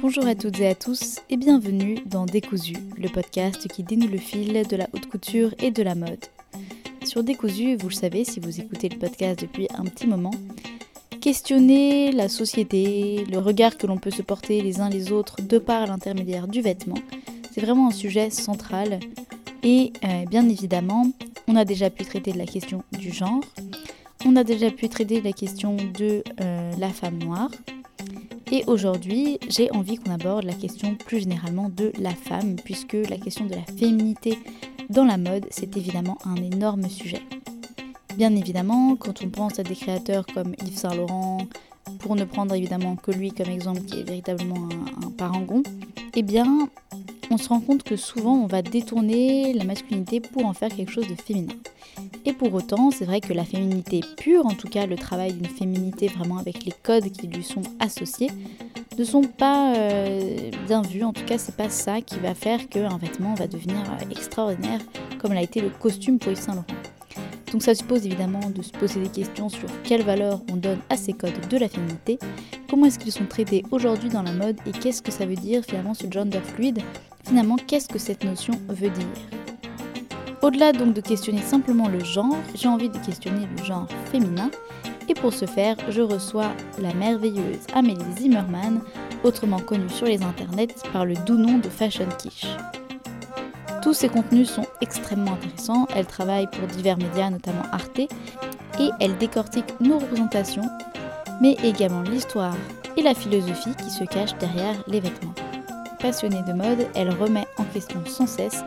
Bonjour à toutes et à tous et bienvenue dans Décousu, le podcast qui dénoue le fil de la haute couture et de la mode. Sur Décousu, vous le savez si vous écoutez le podcast depuis un petit moment, questionner la société, le regard que l'on peut se porter les uns les autres de par l'intermédiaire du vêtement, c'est vraiment un sujet central. Et euh, bien évidemment, on a déjà pu traiter de la question du genre, on a déjà pu traiter la question de euh, la femme noire, et aujourd'hui, j'ai envie qu'on aborde la question plus généralement de la femme, puisque la question de la féminité dans la mode, c'est évidemment un énorme sujet. Bien évidemment, quand on pense à des créateurs comme Yves Saint Laurent, pour ne prendre évidemment que lui comme exemple qui est véritablement un, parangon, eh bien, on se rend compte que souvent on va détourner la masculinité pour en faire quelque chose de féminin. Et pour autant, c'est vrai que la féminité pure, en tout cas le travail d'une féminité vraiment avec les codes qui lui sont associés, ne sont pas euh, bien vus. En tout cas, c'est pas ça qui va faire qu'un vêtement va devenir euh, extraordinaire, comme l'a été le costume pour Yves Saint Laurent. Donc ça suppose évidemment de se poser des questions sur quelle valeur on donne à ces codes de la féminité, comment est-ce qu'ils sont traités aujourd'hui dans la mode et qu'est-ce que ça veut dire finalement ce gender fluide, finalement qu'est-ce que cette notion veut dire? Au-delà donc de questionner simplement le genre, j'ai envie de questionner le genre féminin et pour ce faire, je reçois la merveilleuse Amélie Zimmerman, autrement connue sur les internets par le doux nom de Fashion. Tous ses contenus sont extrêmement intéressants, elle travaille pour divers médias, notamment Arte, et elle décortique nos représentations, mais également l'histoire et la philosophie qui se cachent derrière les vêtements. Passionnée de mode, elle remet en question sans cesse,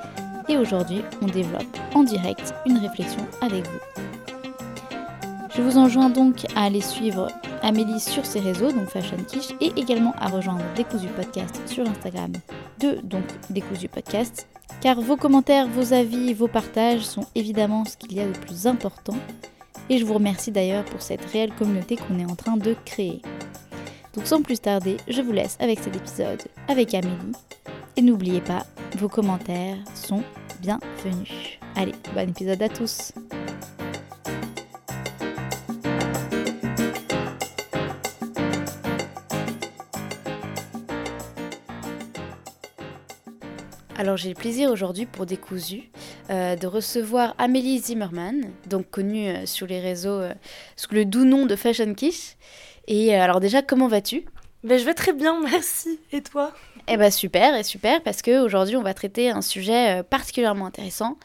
et aujourd'hui, on développe en direct une réflexion avec vous. Je vous enjoins donc à aller suivre Amélie sur ses réseaux, donc Fashion Quiche, et également à rejoindre Décousu Podcast sur Instagram de donc Décousu Podcast, car vos commentaires, vos avis, vos partages sont évidemment ce qu'il y a de plus important, et je vous remercie d'ailleurs pour cette réelle communauté qu'on est en train de créer. Donc sans plus tarder, je vous laisse avec cet épisode avec Amélie, et n'oubliez pas, vos commentaires sont bienvenus. Allez, bon épisode à tous Alors j'ai le plaisir aujourd'hui pour Décousu euh, de recevoir Amélie Zimmerman, donc connue euh, sur les réseaux euh, sous le doux nom de Fashion Kish. Et alors déjà, comment vas-tu? Ben, Je vais très bien, merci. Et toi? Eh ben super, et super, parce qu'aujourd'hui on va traiter un sujet particulièrement intéressant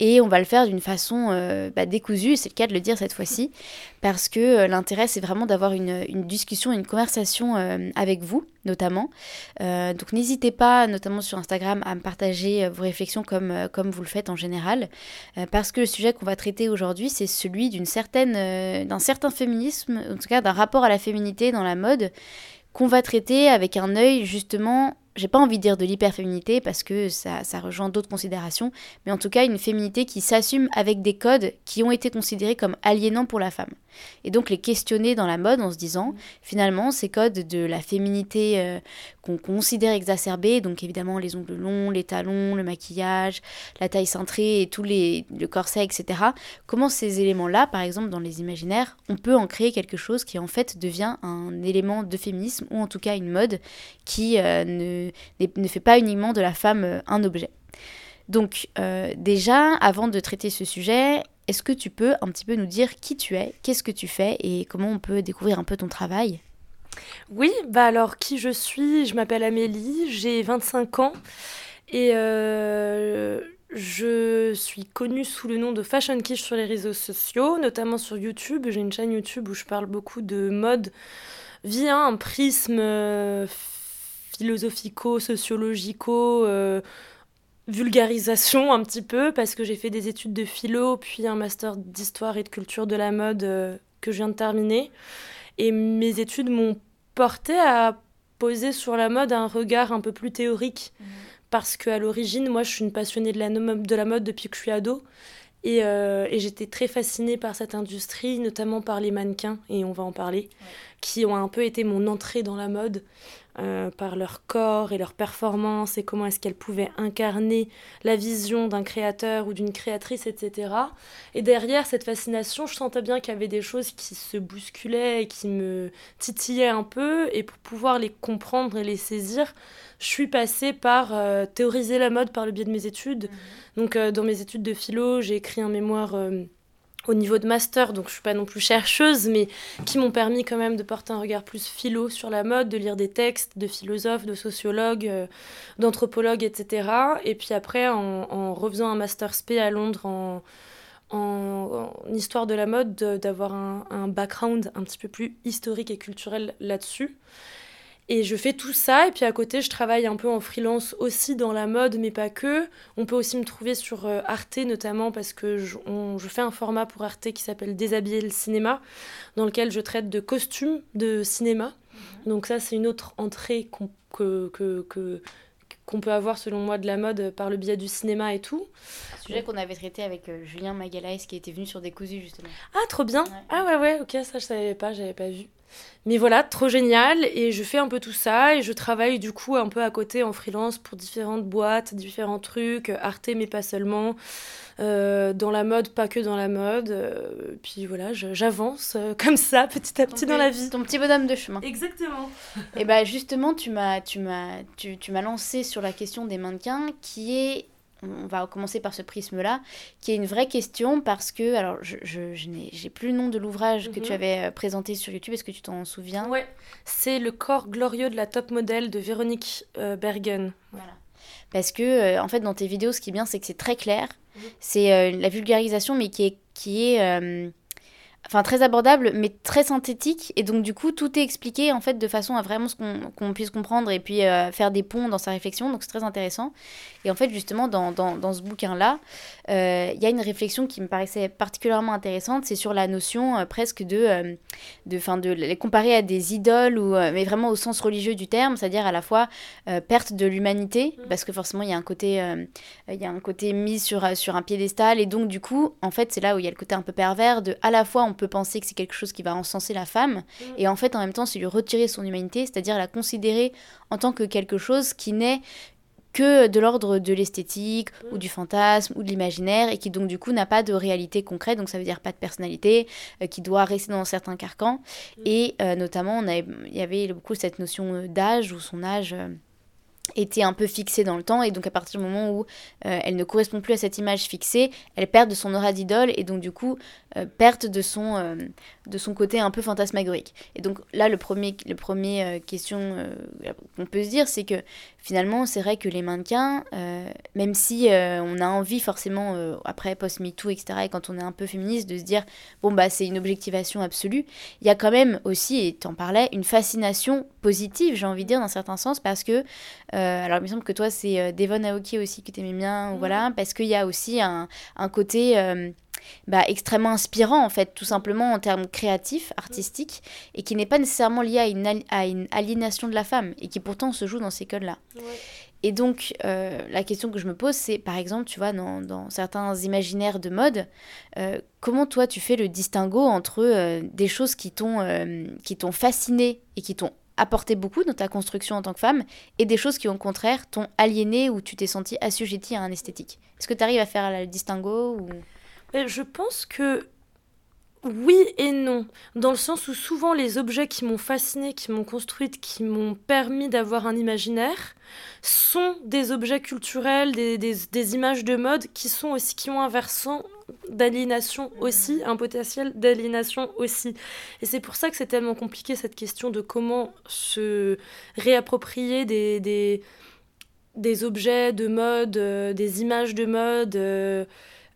et on va le faire d'une façon euh, bah, décousue, c'est le cas de le dire cette fois-ci, parce que euh, l'intérêt c'est vraiment d'avoir une, discussion, une conversation euh, avec vous notamment. donc n'hésitez pas, notamment sur Instagram, à me partager vos réflexions comme, comme vous le faites en général, parce que le sujet qu'on va traiter aujourd'hui c'est celui d'une certaine, d'un certain féminisme, en tout cas d'un rapport à la féminité dans la mode, qu'on va traiter avec un œil justement j'ai pas envie de dire de l'hyperféminité parce que ça, ça rejoint d'autres considérations, mais en tout cas une féminité qui s'assume avec des codes qui ont été considérés comme aliénants pour la femme. Et donc les questionner dans la mode en se disant, finalement, ces codes de la féminité euh, qu'on considère exacerbés, donc évidemment les ongles longs, les talons, le maquillage, la taille cintrée et tous les, le corset, etc., comment ces éléments-là, par exemple dans les imaginaires, on peut en créer quelque chose qui en fait devient un élément de féminisme, ou en tout cas une mode qui euh, ne ne, fait pas uniquement de la femme euh, un objet. Donc déjà, avant de traiter ce sujet, est-ce que tu peux un petit peu nous dire qui tu es, qu'est-ce que tu fais et comment on peut découvrir un peu ton travail? Oui, bah alors qui je suis? Je m'appelle Amélie, j'ai 25 ans et euh, je suis connue sous le nom de Fashion Kish sur les réseaux sociaux, notamment sur YouTube. J'ai une chaîne YouTube où je parle beaucoup de mode via un prisme philosophico-sociologico, euh, vulgarisation un petit peu, parce que j'ai fait des études de philo, puis un master d'histoire et de culture de la mode euh, que je viens de terminer. Et mes études m'ont porté à poser sur la mode un regard un peu plus théorique, mmh. parce qu'à l'origine, moi, je suis une passionnée de la, de la mode depuis que je suis ado. Et, euh, et j'étais très fascinée par cette industrie, notamment par les mannequins, et on va en parler, qui ont un peu été mon entrée dans la mode. Euh, par leur corps et leur performance et comment est-ce qu'elles pouvaient incarner la vision d'un créateur ou d'une créatrice, etc. Et derrière cette fascination, je sentais bien qu'il y avait des choses qui se bousculaient et qui me titillaient un peu. Et pour pouvoir les comprendre et les saisir, je suis passée par euh, théoriser la mode par le biais de mes études. Mmh. Donc euh, dans mes études de philo, j'ai écrit un mémoire au niveau de master, donc je suis pas non plus chercheuse, mais qui m'ont permis quand même de porter un regard plus philo sur la mode, de lire des textes de philosophes, de sociologues, euh, d'anthropologues, etc. Et puis après, en, refaisant un master spé à Londres en, histoire de la mode, d'avoir un, un, background un petit peu plus historique et culturel là-dessus. Et je fais tout ça, et puis à côté, je travaille un peu en freelance aussi dans la mode, mais pas que. On peut aussi me trouver sur euh, Arte, notamment parce que je, je, fais un format pour Arte qui s'appelle Déshabiller le cinéma, dans lequel je traite de costumes de cinéma. Mhm. Donc ça, c'est une autre entrée que, que, que, qu'on peut avoir selon moi de la mode par le biais du cinéma et tout. Un sujet qu'on avait traité avec euh, Julien Magalhaes qui était venu sur Décousu justement. Ah trop bien. Ah ouais ouais, OK, ça je savais pas, j'avais pas vu. Mais voilà, trop génial. Et je fais un peu tout ça. Et je travaille du coup un peu à côté en freelance pour différentes boîtes, différents trucs, Arte, mais pas seulement. Euh, dans la mode, pas que dans la mode. Euh, puis voilà, j'avance euh, comme ça, petit à petit dans la vie. Ton petit bonhomme de chemin. Exactement. et bah justement, tu m'as tu m'as tu, tu m'as lancé sur la question des mannequins qui est on va commencer par ce prisme-là, qui est une vraie question parce que, alors je, je, je n'ai plus le nom de l'ouvrage que tu mhm. avais euh, présenté sur YouTube, est-ce que tu t'en souviens? Ouais, c'est Le corps glorieux de la top modèle de Véronique euh, Bergen. Voilà. Parce que, euh, en fait, dans tes vidéos, ce qui est bien, c'est que c'est très clair. Mhm. C'est la vulgarisation, mais qui est, qui est enfin très abordable mais très synthétique. Et donc du coup tout est expliqué en fait de façon à vraiment ce qu'on puisse comprendre et puis euh, faire des ponts dans sa réflexion. Donc c'est très intéressant. Et en fait justement dans, dans, dans ce bouquin là euh, il y a une réflexion qui me paraissait particulièrement intéressante. C'est sur la notion euh, presque de de fin de les comparer à des idoles ou mais vraiment au sens religieux du terme c'est-à-dire à la fois perte de l'humanité mmh. parce que forcément il y a un côté il y a un côté mis sur sur un piédestal. Et donc du coup en fait c'est là où il y a le côté un peu pervers de à la fois on peut penser que c'est quelque chose qui va encenser la femme, mm. et en fait en même temps c'est lui retirer son humanité, c'est-à-dire la considérer en tant que quelque chose qui n'est que de l'ordre de l'esthétique mm. ou du fantasme ou de l'imaginaire et qui donc du coup n'a pas de réalité concrète, donc ça veut dire pas de personnalité, euh, qui doit rester dans certains carcans. Mm. Et euh, notamment, on il y avait beaucoup cette notion euh, d'âge ou son âge était un peu fixée dans le temps et donc à partir du moment où euh, elle ne correspond plus à cette image fixée, elle perd de son aura d'idole et donc du coup euh, perte de son, euh, de son côté un peu fantasmagorique. Et donc là le premier, le premier question qu'on peut se dire c'est que finalement c'est vrai que les mannequins, même si on a envie forcément après post-MeToo etc et quand on est un peu féministe de se dire bon bah c'est une objectivation absolue, il y a quand même aussi, et tu en parlais, une fascination positive j'ai envie de dire dans certains sens parce que euh, alors, il me semble que toi, c'est euh, Devon Aoki aussi que tu aimais bien, ou voilà, parce qu'il y a aussi un, un côté euh, bah, extrêmement inspirant, en fait, tout simplement en termes créatifs, artistiques, et qui n'est pas nécessairement lié à une, à une aliénation de la femme, et qui pourtant se joue dans ces codes-là. Et donc, la question que je me pose, c'est, par exemple, tu vois, dans, dans certains imaginaires de mode, comment toi, tu fais le distinguo entre des choses qui t'ont fasciné et qui t'ont apporté beaucoup dans ta construction en tant que femme et des choses qui au contraire t'ont aliéné ou tu t'es senti assujetti à un esthétique? Est-ce que tu arrives à faire le distinguo ou... Je pense que oui et non, dans le sens où souvent les objets qui m'ont fascinée, qui m'ont construite, qui m'ont permis d'avoir un imaginaire, sont des objets culturels, des, des, images de mode qui sont aussi qui ont un versant d'aliénation aussi, un potentiel d'aliénation aussi. Et c'est pour ça que c'est tellement compliqué cette question de comment se réapproprier des, des, des objets de mode, euh, des images de mode. Euh, euh,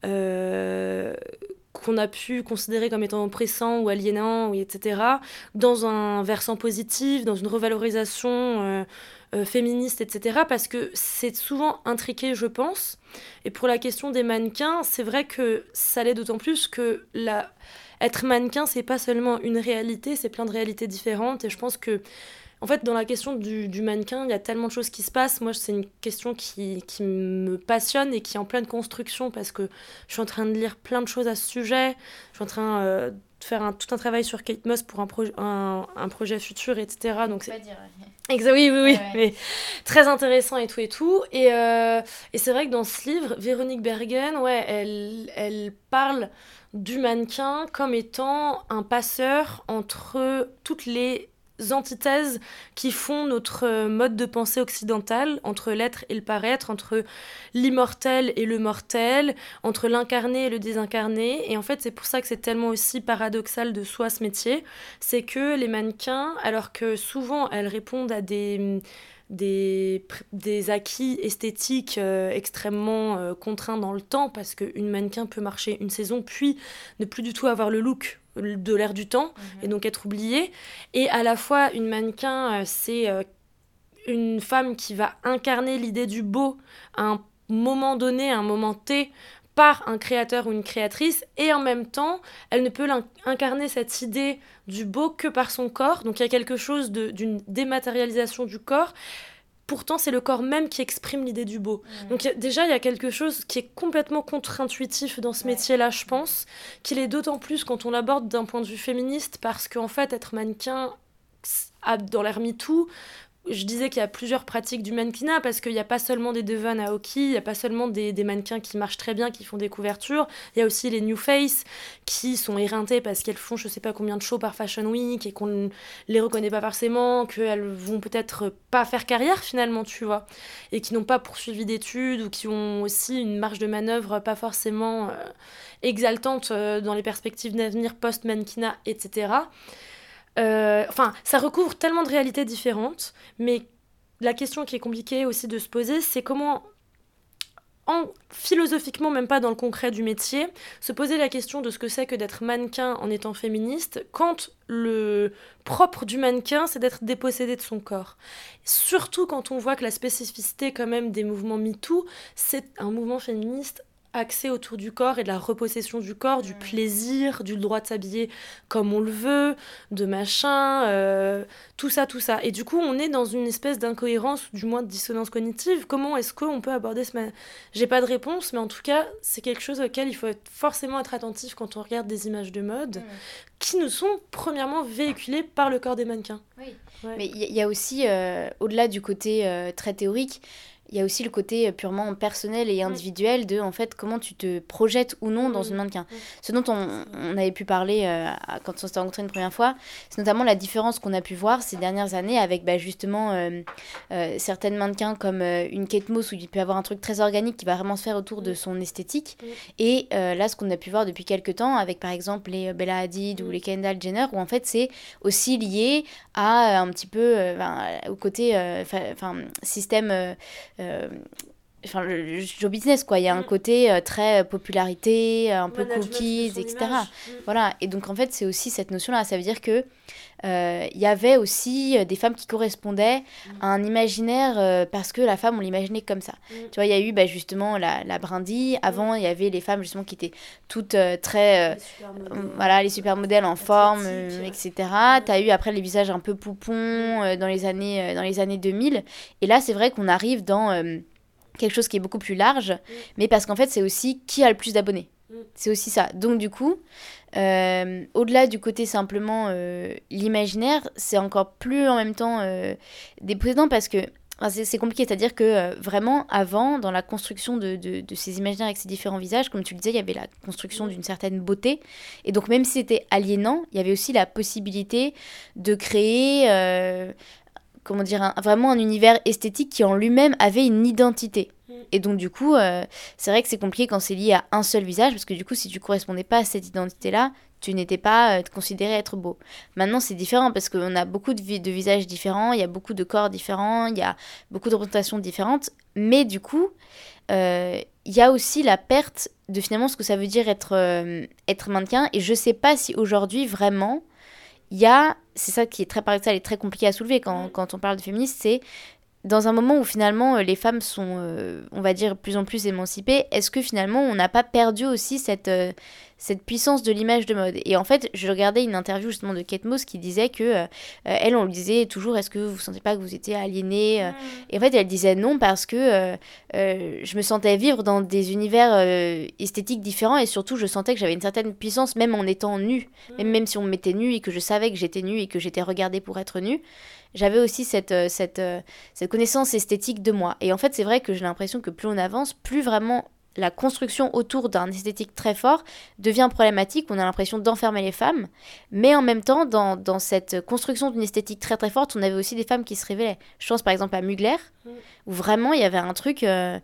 qu'on a pu considérer comme étant oppressants ou aliénants, etc., dans un versant positif, dans une revalorisation euh, féministe, etc. Parce que c'est souvent intriqué, je pense. Et pour la question des mannequins, c'est vrai que ça l'est d'autant plus que la... être mannequin, c'est pas seulement une réalité, c'est plein de réalités différentes. Et je pense que, en fait, dans la question du, du mannequin, il y a tellement de choses qui se passent. Moi, c'est une question qui, qui, me passionne et qui est en pleine construction parce que je suis en train de lire plein de choses à ce sujet. Je suis en train euh, de faire un, tout un travail sur Kate Moss pour un, un, un projet futur, etc. Donc c'est oui, oui, oui, mais très intéressant et tout et tout. Et, euh, et c'est vrai que dans ce livre, Véronique Bergen, ouais, elle, elle parle du mannequin comme étant un passeur entre toutes les antithèses qui font notre euh, mode de pensée occidental, entre l'être et le paraître, entre l'immortel et le mortel, entre l'incarné et le désincarné. Et en fait, c'est pour ça que c'est tellement aussi paradoxal de soi ce métier. C'est que les mannequins, alors que souvent elles répondent à des des, acquis esthétiques euh, extrêmement euh, contraints dans le temps, parce qu'une mannequin peut marcher une saison, puis ne plus du tout avoir le look de l'air du temps, mhm. et donc être oubliée. Et à la fois, une mannequin, euh, c'est une femme qui va incarner l'idée du beau à un moment donné, à un moment T, par un créateur ou une créatrice, et en même temps, elle ne peut incarner cette idée du beau que par son corps. Donc il y a quelque chose d'une dématérialisation du corps. Pourtant, c'est le corps même qui exprime l'idée du beau. Donc déjà, il y a quelque chose qui est complètement contre-intuitif dans ce métier-là, je pense, qu'il est d'autant plus quand on l'aborde d'un point de vue féministe, parce qu'en fait, être mannequin dans l'air MeToo, je disais qu'il y a plusieurs pratiques du mannequinat parce qu'il n'y a pas seulement des Devon à hockey, il n'y a pas seulement des, mannequins qui marchent très bien, qui font des couvertures, il y a aussi les New Face qui sont éreintés parce qu'elles font je sais pas combien de shows par Fashion Week et qu'on ne les reconnaît pas forcément, qu'elles vont peut-être pas faire carrière finalement, tu vois, et qui n'ont pas poursuivi d'études ou qui ont aussi une marge de manœuvre pas forcément euh, exaltante euh, dans les perspectives d'avenir post-mannequinat, etc. Euh, enfin, ça recouvre tellement de réalités différentes, mais la question qui est compliquée aussi de se poser, c'est comment, en, philosophiquement, même pas dans le concret du métier, se poser la question de ce que c'est que d'être mannequin en étant féministe, quand le propre du mannequin, c'est d'être dépossédé de son corps. Surtout quand on voit que la spécificité quand même des mouvements MeToo, c'est un mouvement féministe axé autour du corps et de la repossession du corps, du plaisir, du droit de s'habiller comme on le veut, de machin, euh, tout ça, tout ça. Et du coup, on est dans une espèce d'incohérence, du moins de dissonance cognitive. Comment est-ce qu'on peut aborder ce... J'ai pas de réponse, mais en tout cas, c'est quelque chose auquel il faut forcément être attentif quand on regarde des images de mode qui nous sont premièrement véhiculées par le corps des mannequins. Oui. Mais il y, a aussi, euh, au-delà du côté euh, très théorique, il y a aussi le côté purement personnel et individuel de en fait comment tu te projettes ou non dans une mannequin. Ce dont on, on avait pu parler euh, quand on s'était rencontrés une première fois, c'est notamment la différence qu'on a pu voir ces dernières années avec bah, justement euh, euh, certaines mannequins comme une Kate Moss où il peut y avoir un truc très organique qui va vraiment se faire autour de son esthétique. Et là, ce qu'on a pu voir depuis quelques temps avec par exemple les Bella Hadid ou les Kendall Jenner où en fait c'est aussi lié à un petit peu au côté enfin système Um. Enfin le, show business quoi. Il y a un mm. côté euh, très popularité un peu cookies etc mm. voilà. Et donc en fait c'est aussi cette notion là ça veut dire que euh, il y avait aussi des femmes qui correspondaient mm. à un imaginaire parce que la femme on l'imaginait comme ça. Tu vois il y a eu bah, justement la, la brindille. Avant il y avait les femmes justement qui étaient toutes très voilà les supermodèles en forme etc tu as eu après les visages un peu poupons dans les années dans les années 2000 et là c'est vrai qu'on arrive dans quelque chose qui est beaucoup plus large, mm. mais parce qu'en fait, c'est aussi qui a le plus d'abonnés. Mm. C'est aussi ça. Donc, du coup, euh, au-delà du côté simplement euh, l'imaginaire, c'est encore plus en même temps euh, déposant parce que c'est compliqué, c'est-à-dire que euh, vraiment, avant, dans la construction de, de, ces imaginaires avec ces différents visages, comme tu le disais, il y avait la construction d'une certaine beauté. Et donc, même si c'était aliénant, il y avait aussi la possibilité de créer comment dire, vraiment un univers esthétique qui en lui-même avait une identité. Mm. Et donc du coup, euh, c'est vrai que c'est compliqué quand c'est lié à un seul visage, parce que du coup, si tu correspondais pas à cette identité-là, tu n'étais pas euh, considéré être beau. Maintenant, c'est différent parce qu'on a beaucoup de, de, visages différents, il y a beaucoup de corps différents, il y a beaucoup de représentations différentes, mais du coup, euh, il y a aussi la perte de finalement ce que ça veut dire être, être mannequin, et je sais pas si aujourd'hui vraiment il y a, c'est ça qui est très paradoxal et très compliqué à soulever quand, quand on parle de féminisme, c'est dans un moment où finalement euh, les femmes sont, euh, on va dire, plus en plus émancipées, est-ce que finalement on n'a pas perdu aussi cette, euh, cette puissance de l'image de mode? Et en fait, je regardais une interview justement de Kate Moss qui disait que elle, on lui disait toujours, est-ce que vous sentez pas que vous étiez aliénée Et en fait, elle disait non parce que je me sentais vivre dans des univers esthétiques différents et surtout, je sentais que j'avais une certaine puissance même en étant nue, même, même si on me mettait nue et que je savais que j'étais nue et que j'étais regardée pour être nue j'avais aussi cette, cette, cette connaissance esthétique de moi. Et en fait, c'est vrai que j'ai l'impression que plus on avance, plus vraiment la construction autour d'un esthétique très fort devient problématique. On a l'impression d'enfermer les femmes. Mais en même temps, dans, cette construction d'une esthétique très très forte, on avait aussi des femmes qui se révélaient. Je pense par exemple à Mugler, mm. où vraiment il y avait un truc euh,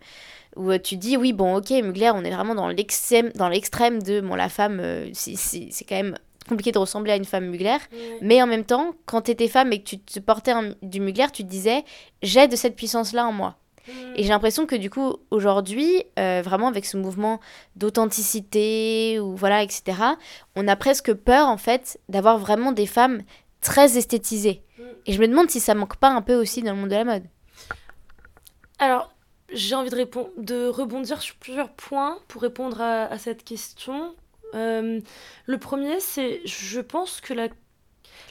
où tu dis oui, bon, ok, Mugler, on est vraiment dans l'extrême, dans l'extrême de bon, la femme, euh, c'est quand même compliqué de ressembler à une femme Mugler. Mais en même temps, quand tu étais femme et que tu te portais du Mugler, tu te disais j'ai de cette puissance-là en moi. Et j'ai l'impression que du coup, aujourd'hui, euh, vraiment avec ce mouvement d'authenticité, ou voilà, etc., on a presque peur, en fait, d'avoir vraiment des femmes très esthétisées. Et je me demande si ça manque pas un peu aussi dans le monde de la mode. Alors, j'ai envie de, de rebondir sur plusieurs points pour répondre à, cette question. Euh, le premier, c'est, je pense que la,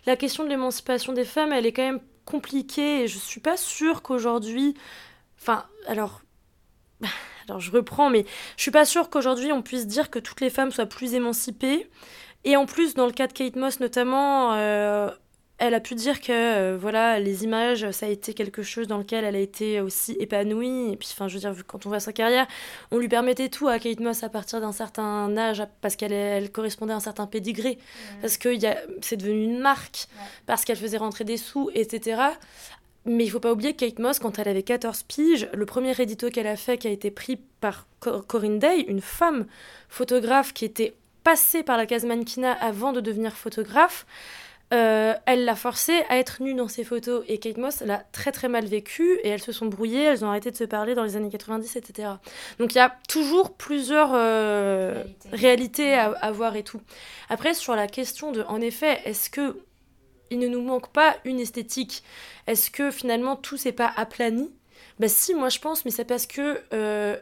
la question de l'émancipation des femmes, elle est quand même compliquée et je suis pas sûre qu'aujourd'hui Enfin, alors. Alors je reprends, mais je suis pas sûre qu'aujourd'hui on puisse dire que toutes les femmes soient plus émancipées. Et en plus, dans le cas de Kate Moss notamment, euh, elle a pu dire que euh, voilà, les images, ça a été quelque chose dans lequel elle a été aussi épanouie. Et puis, enfin, je veux dire, quand on voit sa carrière, on lui permettait tout à Kate Moss à partir d'un certain âge, parce qu'elle elle correspondait à un certain pédigré, parce que c'est devenu une marque, parce qu'elle faisait rentrer des sous, etc. Mais il faut pas oublier que Kate Moss, quand elle avait 14 piges, le premier édito qu'elle a fait, qui a été pris par Corinne Day, une femme photographe qui était passée par la case mannequinat avant de devenir photographe, euh, elle l'a forcée à être nue dans ses photos. Et Kate Moss l'a très très mal vécu et elles se sont brouillées, elles ont arrêté de se parler dans les années 90, etc. Donc il y a toujours plusieurs euh, réalités à, à voir et tout. Après, sur la question de, en effet, est-ce que il ne nous manque pas une esthétique? Est-ce que finalement tout s'est pas aplani? Bah si, moi je pense, mais c'est parce que euh,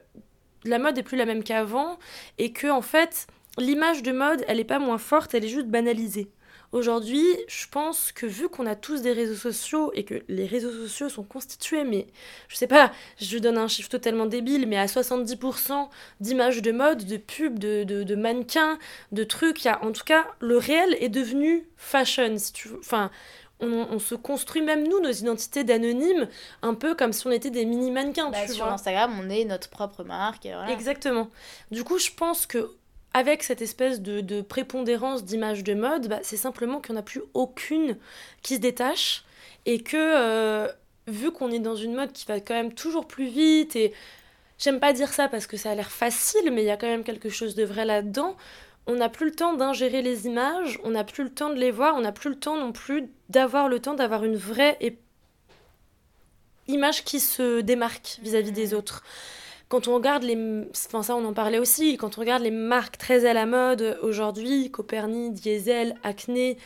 la mode est plus la même qu'avant et que en fait l'image de mode elle est pas moins forte, elle est juste banalisée. Aujourd'hui, je pense que vu qu'on a tous des réseaux sociaux et que les réseaux sociaux sont constitués, mais je sais pas, je donne un chiffre totalement débile, mais à 70% d'images de mode, de pubs, de, de, mannequins, de trucs, y a, en tout cas, le réel est devenu fashion, si tu veux. Enfin, on, se construit même nous nos identités d'anonymes un peu comme si on était des mini mannequins bah, sur Instagram on est notre propre marque exactement. Du coup je pense que avec cette espèce de, prépondérance d'image de mode, bah, c'est simplement qu'il n'y en a plus aucune qui se détache et que euh, vu qu'on est dans une mode qui va quand même toujours plus vite et j'aime pas dire ça parce que ça a l'air facile mais il y a quand même quelque chose de vrai là-dedans, on n'a plus le temps d'ingérer les images, on n'a plus le temps de les voir, on n'a plus le temps non plus d'avoir le temps d'avoir une vraie image qui se démarque vis-à-vis -vis des autres quand on regarde les. Enfin, ça, on en parlait aussi. Quand on regarde les marques très à la mode aujourd'hui, Copernic, Diesel, Acne,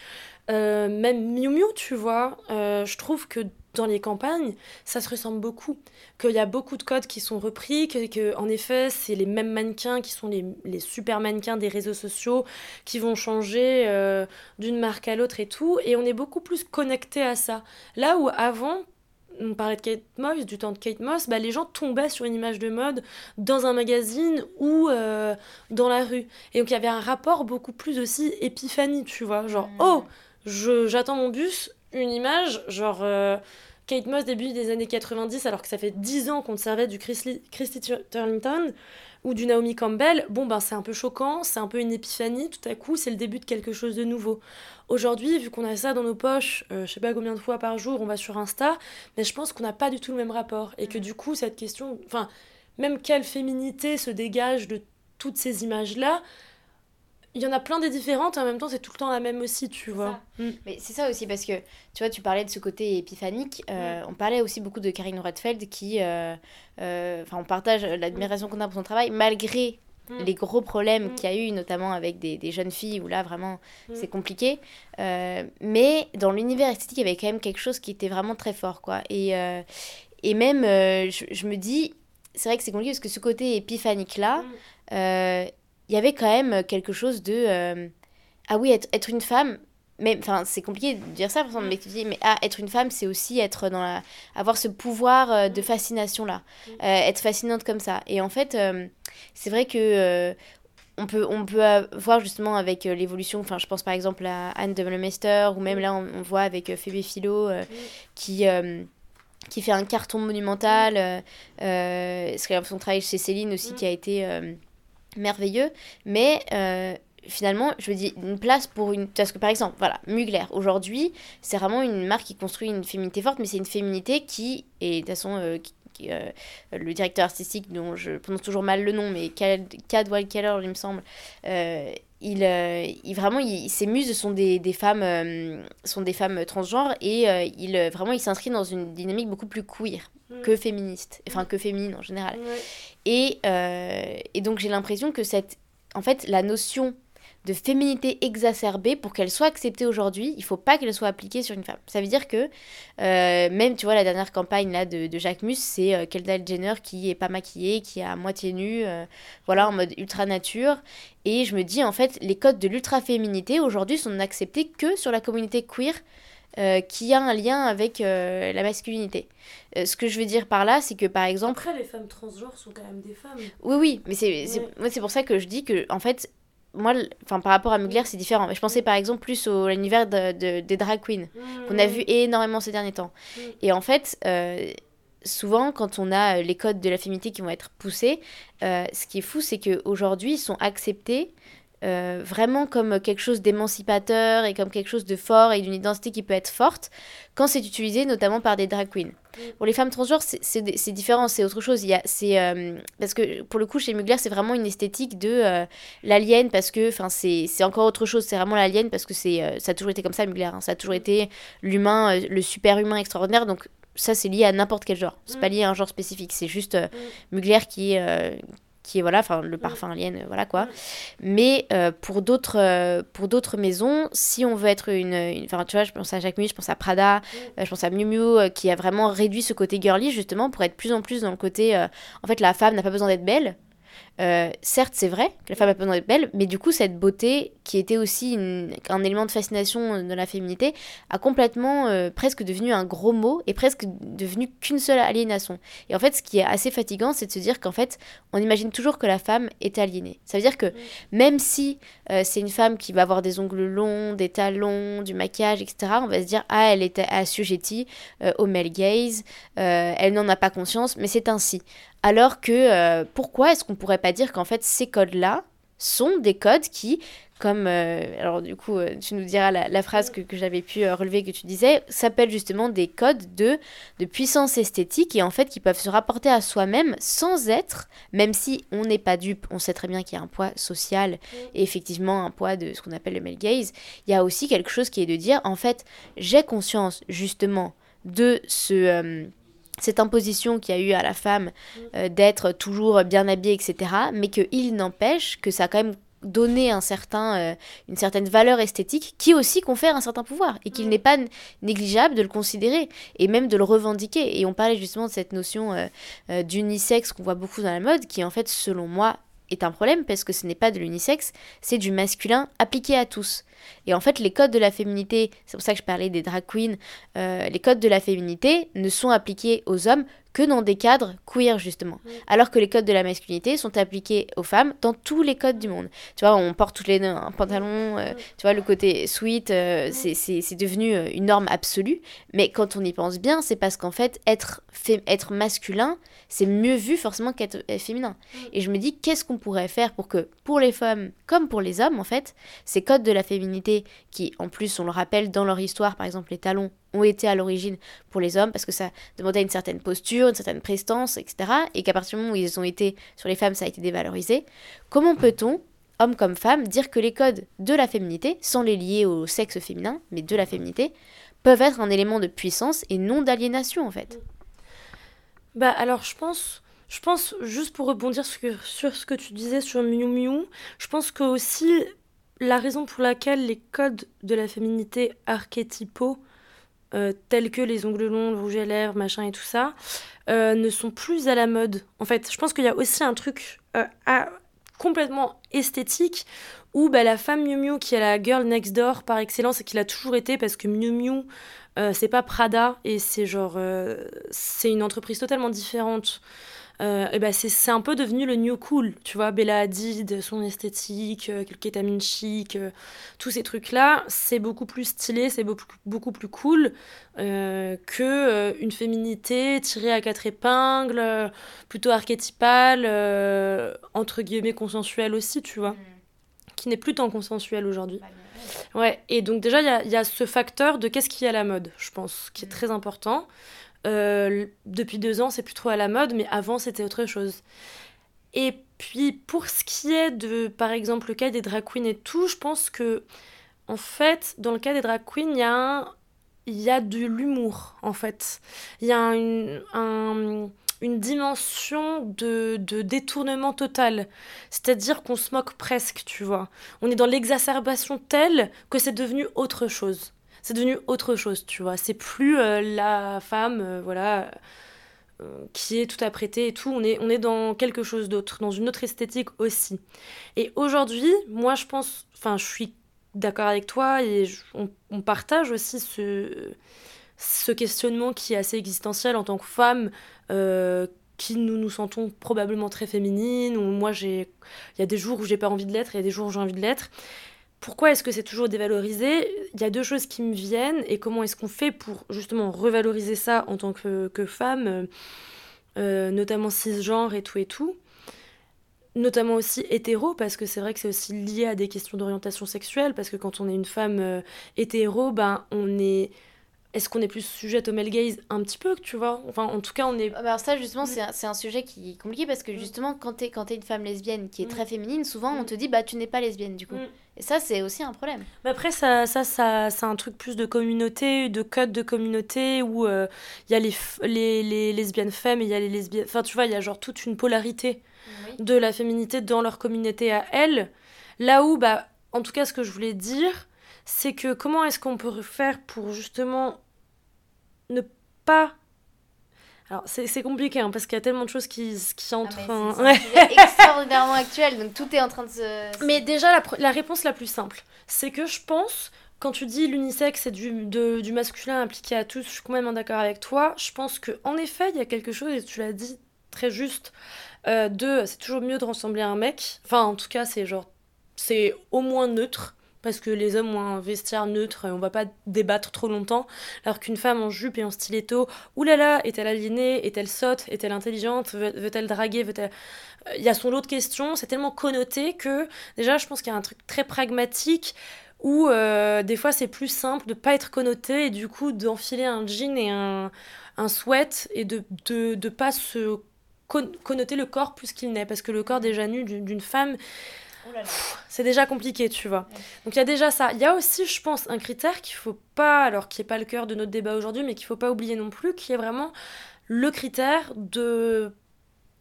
euh, même Miu Miu, tu vois, euh, je trouve que dans les campagnes, ça se ressemble beaucoup. Qu'il y a beaucoup de codes qui sont repris, que, que en effet, c'est les mêmes mannequins qui sont les, les, super mannequins des réseaux sociaux qui vont changer euh, d'une marque à l'autre et tout. Et on est beaucoup plus connecté à ça. Là où avant, on parlait de Kate Moss, du temps de Kate Moss, bah, les gens tombaient sur une image de mode dans un magazine ou euh, dans la rue. Et donc il y avait un rapport beaucoup plus aussi épiphanie, tu vois. Genre, mm. oh, j'attends mon bus, une image, genre euh, Kate Moss début des années 90, alors que ça fait 10 ans qu'on servait du Christy, Turlington ou du Naomi Campbell, bon ben c'est un peu choquant, c'est un peu une épiphanie, tout à coup c'est le début de quelque chose de nouveau. Aujourd'hui, vu qu'on a ça dans nos poches, euh, je sais pas combien de fois par jour on va sur Insta, mais je pense qu'on n'a pas du tout le même rapport et que du coup cette question, enfin même quelle féminité se dégage de toutes ces images-là, il y en a plein des différentes, et en même temps, c'est tout le temps la même aussi, tu vois. Mm. Mais c'est ça aussi, parce que, tu vois, tu parlais de ce côté épiphanique. Euh, on parlait aussi beaucoup de Karine Redfeld, qui. Euh, euh, enfin, on partage l'admiration qu'on a pour son travail, malgré mm. les gros problèmes mm. qu'il y a eu, notamment avec des, des, jeunes filles, où là, vraiment, c'est compliqué. mais dans l'univers esthétique, il y avait quand même quelque chose qui était vraiment très fort, quoi. Et, et même, je, je, me dis. C'est vrai que c'est compliqué parce que ce côté épiphanique-là, il y avait quand même quelque chose de euh, ah oui être, être, une femme mais enfin c'est compliqué de dire ça mais tu dis mais ah être une femme c'est aussi être dans la avoir ce pouvoir euh, de fascination là euh, être fascinante comme ça et en fait c'est vrai que on peut, on peut voir justement avec l'évolution, enfin je pense par exemple à Anne de Mester, ou même là on, voit avec Phoebe Philo qui qui fait un carton monumental. Euh, euh, son travail chez Céline aussi qui a été euh, merveilleux. Mais euh, finalement, je me dis, une place pour une... Parce que par exemple, voilà, Mugler, aujourd'hui, c'est vraiment une marque qui construit une féminité forte, mais c'est une féminité qui, et de toute façon, le directeur artistique dont je prononce toujours mal le nom, mais Cadwell Keller, il me semble, il, euh, il, vraiment il, ses muses sont des, des femmes euh, sont des femmes transgenres et euh, il vraiment il s'inscrit dans une dynamique beaucoup plus queer mm. que féministe enfin que féminine en général et, et donc j'ai l'impression que cette en fait la notion de féminité exacerbée pour qu'elle soit acceptée aujourd'hui, il faut pas qu'elle soit appliquée sur une femme. Ça veut dire que euh, même, tu vois, la dernière campagne là de, de Jacques Mus, c'est euh, Kendall Jenner qui est pas maquillée, qui est à moitié nue, euh, voilà, en mode ultra nature. Et je me dis, en fait, les codes de l'ultra-féminité aujourd'hui sont acceptés que sur la communauté queer. Qui a un lien avec la masculinité. ce que je veux dire par là, c'est que par exemple. Après, les femmes transgenres sont quand même des femmes. Oui, oui, mais c'est c'est pour ça que je dis que, en fait, moi, enfin, par rapport à Mugler, c'est différent. Je pensais par exemple plus au l'univers de, des drag queens, qu'on a vu énormément ces derniers temps. Et en fait, euh, souvent, quand on a les codes de la féminité qui vont être poussés, euh, ce qui est fou, c'est qu'aujourd'hui, ils sont acceptés euh, vraiment comme quelque chose d'émancipateur et comme quelque chose de fort et d'une identité qui peut être forte quand c'est utilisé notamment par des drag queens. Mm. Pour les femmes transgenres, c'est différent, c'est autre chose. Il y a, euh, parce que pour le coup, chez Mugler, c'est vraiment une esthétique de euh, l'alien parce que c'est encore autre chose. C'est vraiment l'alien parce que c'est ça a toujours été comme ça, Mugler. Hein. Ça a toujours été l'humain, le super humain extraordinaire. Donc ça, c'est lié à n'importe quel genre. C'est pas mm. lié à un genre spécifique. C'est juste mm. Mugler qui est qui est voilà enfin le parfum alien voilà quoi. Mais euh, pour d'autres euh, pour d'autres maisons si on veut être une enfin tu vois je pense à Jacques je pense à Prada euh, je pense à Miu Miu qui a vraiment réduit ce côté girly justement pour être plus en plus dans le côté en fait la femme n'a pas besoin d'être belle euh, certes, c'est vrai que la femme a besoin d'être belle, mais du coup, cette beauté, qui était aussi un élément de fascination de la féminité, a complètement euh, presque devenu un gros mot et presque devenu qu'une seule aliénation. Et en fait, ce qui est assez fatigant, c'est de se dire qu'en fait, on imagine toujours que la femme est aliénée. Ça veut dire que même si euh, c'est une femme qui va avoir des ongles longs, des talons, du maquillage, etc., on va se dire, ah, elle est assujettie au male gaze, elle n'en a pas conscience, mais c'est ainsi. Alors que euh, pourquoi est-ce qu'on pourrait pas dire qu'en fait ces codes-là sont des codes qui, comme, euh, alors du coup, euh, tu nous diras la, phrase que, j'avais pu relever, que tu disais, s'appellent justement des codes de, de puissance esthétique et en fait qui peuvent se rapporter à soi-même sans être, même si on n'est pas dupe, on sait très bien qu'il y a un poids social et effectivement un poids de ce qu'on appelle le male gaze, il y a aussi quelque chose qui est de dire, en fait, j'ai conscience justement de ce cette imposition qu'il y a eu à la femme euh, d'être toujours bien habillée, etc. Mais qu'il n'empêche que ça a quand même donné un certain, euh, une certaine valeur esthétique qui aussi confère un certain pouvoir et qu'il n'est pas négligeable de le considérer et même de le revendiquer. Et on parlait justement de cette notion euh, d'unisexe qu'on voit beaucoup dans la mode qui en fait selon moi est un problème parce que ce n'est pas de l'unisexe, c'est du masculin appliqué à tous. Et en fait, les codes de la féminité, c'est pour ça que je parlais des drag queens, euh, les codes de la féminité ne sont appliqués aux hommes que dans des cadres queer justement. Alors que les codes de la masculinité sont appliqués aux femmes dans tous les codes du monde. Tu vois, on porte toutes les deux un pantalon, euh, tu vois, le côté sweet, euh, c'est devenu une norme absolue. Mais quand on y pense bien, c'est parce qu'en fait, être, être masculin, c'est mieux vu forcément qu'être féminin. Et je me dis, qu'est-ce qu'on pourrait faire pour que, pour les femmes comme pour les hommes, en fait, ces codes de la féminité, qui en plus, on le rappelle dans leur histoire, par exemple les talons, ont été à l'origine pour les hommes parce que ça demandait une certaine posture, une certaine prestance, etc. Et qu'à partir du moment où ils ont été sur les femmes, ça a été dévalorisé. Comment peut-on, hommes comme femmes, dire que les codes de la féminité, sans les lier au sexe féminin, mais de la féminité, peuvent être un élément de puissance et non d'aliénation en fait? Bah alors je pense, je pense juste pour rebondir sur, sur ce que tu disais sur Miu Miu, je pense que aussi la raison pour laquelle les codes de la féminité archétypaux euh, tels que les ongles longs, le rouge à lèvres, machin et tout ça, euh, ne sont plus à la mode. En fait, je pense qu'il y a aussi un truc euh, complètement esthétique où bah, la femme Miu Miu qui est la girl next door par excellence et qui l'a toujours été parce que Miu Miu c'est pas Prada et c'est genre c'est une entreprise totalement différente euh, et ben c'est un peu devenu le new cool, tu vois, Bella Hadid, son esthétique, euh, kétamine chic, euh, tous ces trucs-là, c'est beaucoup plus stylé, c'est beaucoup, beaucoup plus cool euh, que une féminité tirée à quatre épingles, plutôt archétypale, entre guillemets consensuelle aussi, tu vois, mm. qui n'est plus tant consensuelle aujourd'hui. Bah, ouais, et donc déjà, il y, y a, ce facteur de qu'est-ce qui est à la mode, je pense, qui est mm. très important. Euh, depuis deux ans, c'est plus trop à la mode, mais avant, c'était autre chose. Et puis, pour ce qui est de, par exemple, le cas des drag queens et tout, je pense que, en fait, dans le cas des drag queens, il y a, il y a de l'humour, en fait. Il y a une, dimension de détournement total. C'est-à-dire qu'on se moque presque, tu vois. On est dans l'exacerbation telle que c'est devenu autre chose c'est devenu autre chose, tu vois. C'est plus euh, la femme, euh, voilà, euh, qui est tout apprêtée et tout. On est, on est dans quelque chose d'autre, dans une autre esthétique aussi. Et aujourd'hui, moi, je pense, enfin, je suis d'accord avec toi et on, partage aussi ce, questionnement qui est assez existentiel en tant que femme. qui nous nous sentons probablement très féminines, moi j'ai il y a des jours où j'ai pas envie de l'être, il y a des jours où j'ai envie de l'être. Pourquoi est-ce que c'est toujours dévalorisé? Il y a deux choses qui me viennent et comment est-ce qu'on fait pour justement revaloriser ça en tant que, femme, euh, euh, notamment cisgenre et tout et tout notamment aussi hétéro, parce que c'est vrai que c'est aussi lié à des questions d'orientation sexuelle, parce que quand on est une femme euh, hétéro, ben, on est est-ce qu'on est plus sujette au male gaze? Un petit peu, tu vois? Enfin, en tout cas, on est. Ah, bah, alors, ça, justement, mm. c'est un, sujet qui est compliqué parce que mm. justement, quand t'es es une femme lesbienne qui est mm. très féminine, souvent on te dit, bah, tu n'es pas lesbienne du coup. Et ça, c'est aussi un problème. Mais après, ça, ça, ça, c'est un truc plus de communauté, de code de communauté où euh, il y a les, les, les, lesbiennes femmes et il y a les lesbiennes. Enfin, tu vois, il y a genre toute une polarité de la féminité dans leur communauté à elles. Là où, bah, en tout cas, ce que je voulais dire, c'est que comment est-ce qu'on peut faire pour justement ne pas alors, c'est compliqué hein, parce qu'il y a tellement de choses qui, qui ah, entrent. Ah, C'est extraordinairement actuel, donc tout est en train de se. Mais déjà, la, la réponse la plus simple, c'est que je pense, quand tu dis l'unisexe c'est du, du masculin appliqué à tous, je suis complètement d'accord avec toi. Je pense qu'en effet, il y a quelque chose, et tu l'as dit très juste, euh, de c'est toujours mieux de ressembler à un mec. Enfin, en tout cas, c'est genre. C'est au moins neutre parce que les hommes ont un vestiaire neutre on va pas débattre trop longtemps. Alors qu'une femme en jupe et en stiletto, oulala, est-elle aliénée Est-elle sotte Est-elle intelligente Veut-elle draguer Veut-elle... Il y a son lot de questions, c'est tellement connoté que déjà je pense qu'il y a un truc très pragmatique où euh, des fois c'est plus simple de pas être connoté et du coup d'enfiler un jean et un, sweat et de, de pas se connoter le corps plus qu'il n'est parce que le corps déjà nu d'une femme c'est déjà compliqué, tu vois. Donc il y a déjà ça. Il y a aussi, je pense, un critère qu'il faut pas, alors qui n'est pas le cœur de notre débat aujourd'hui, mais qu'il faut pas oublier non plus, qui est vraiment le critère de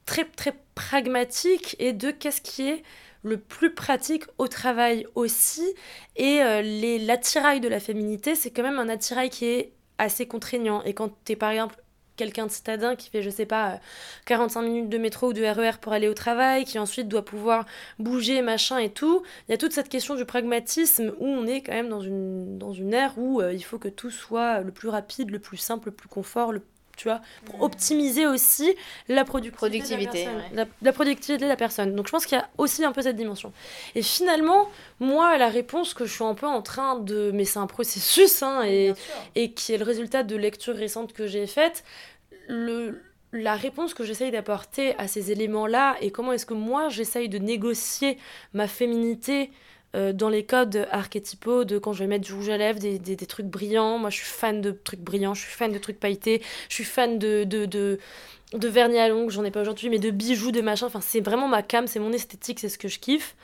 très très pragmatique et de qu'est-ce qui est le plus pratique au travail aussi. Et euh, l'attirail de la féminité, c'est quand même un attirail qui est assez contraignant. Et quand tu es par exemple quelqu'un de citadin qui fait, je sais pas, 45 minutes de métro ou de RER e pour aller au travail, qui ensuite doit pouvoir bouger, machin et tout. Il y a toute cette question du pragmatisme où on est quand même dans une, dans une ère où euh, il faut que tout soit le plus rapide, le plus simple, le plus confort, le tu vois, pour optimiser aussi la productivité, de la, la, productivité de la personne. Donc je pense qu'il y a aussi un peu cette dimension. Et finalement, moi, la réponse que je suis un peu en train de... Mais c'est un processus, hein, et, et qui est le résultat de lectures récentes que j'ai faites, le, la réponse que j'essaye d'apporter à ces éléments-là, et comment est-ce que moi j'essaye de négocier ma féminité euh, dans les codes archétypaux de quand je vais mettre du rouge à lèvres, des, des, trucs brillants. Moi, je suis fan de trucs brillants, je suis fan de trucs pailletés, je suis fan de, de, de, de vernis à l'ongles, j'en ai pas aujourd'hui, mais de bijoux, de machin. Enfin, c'est vraiment ma cam, c'est mon esthétique, c'est ce que je kiffe.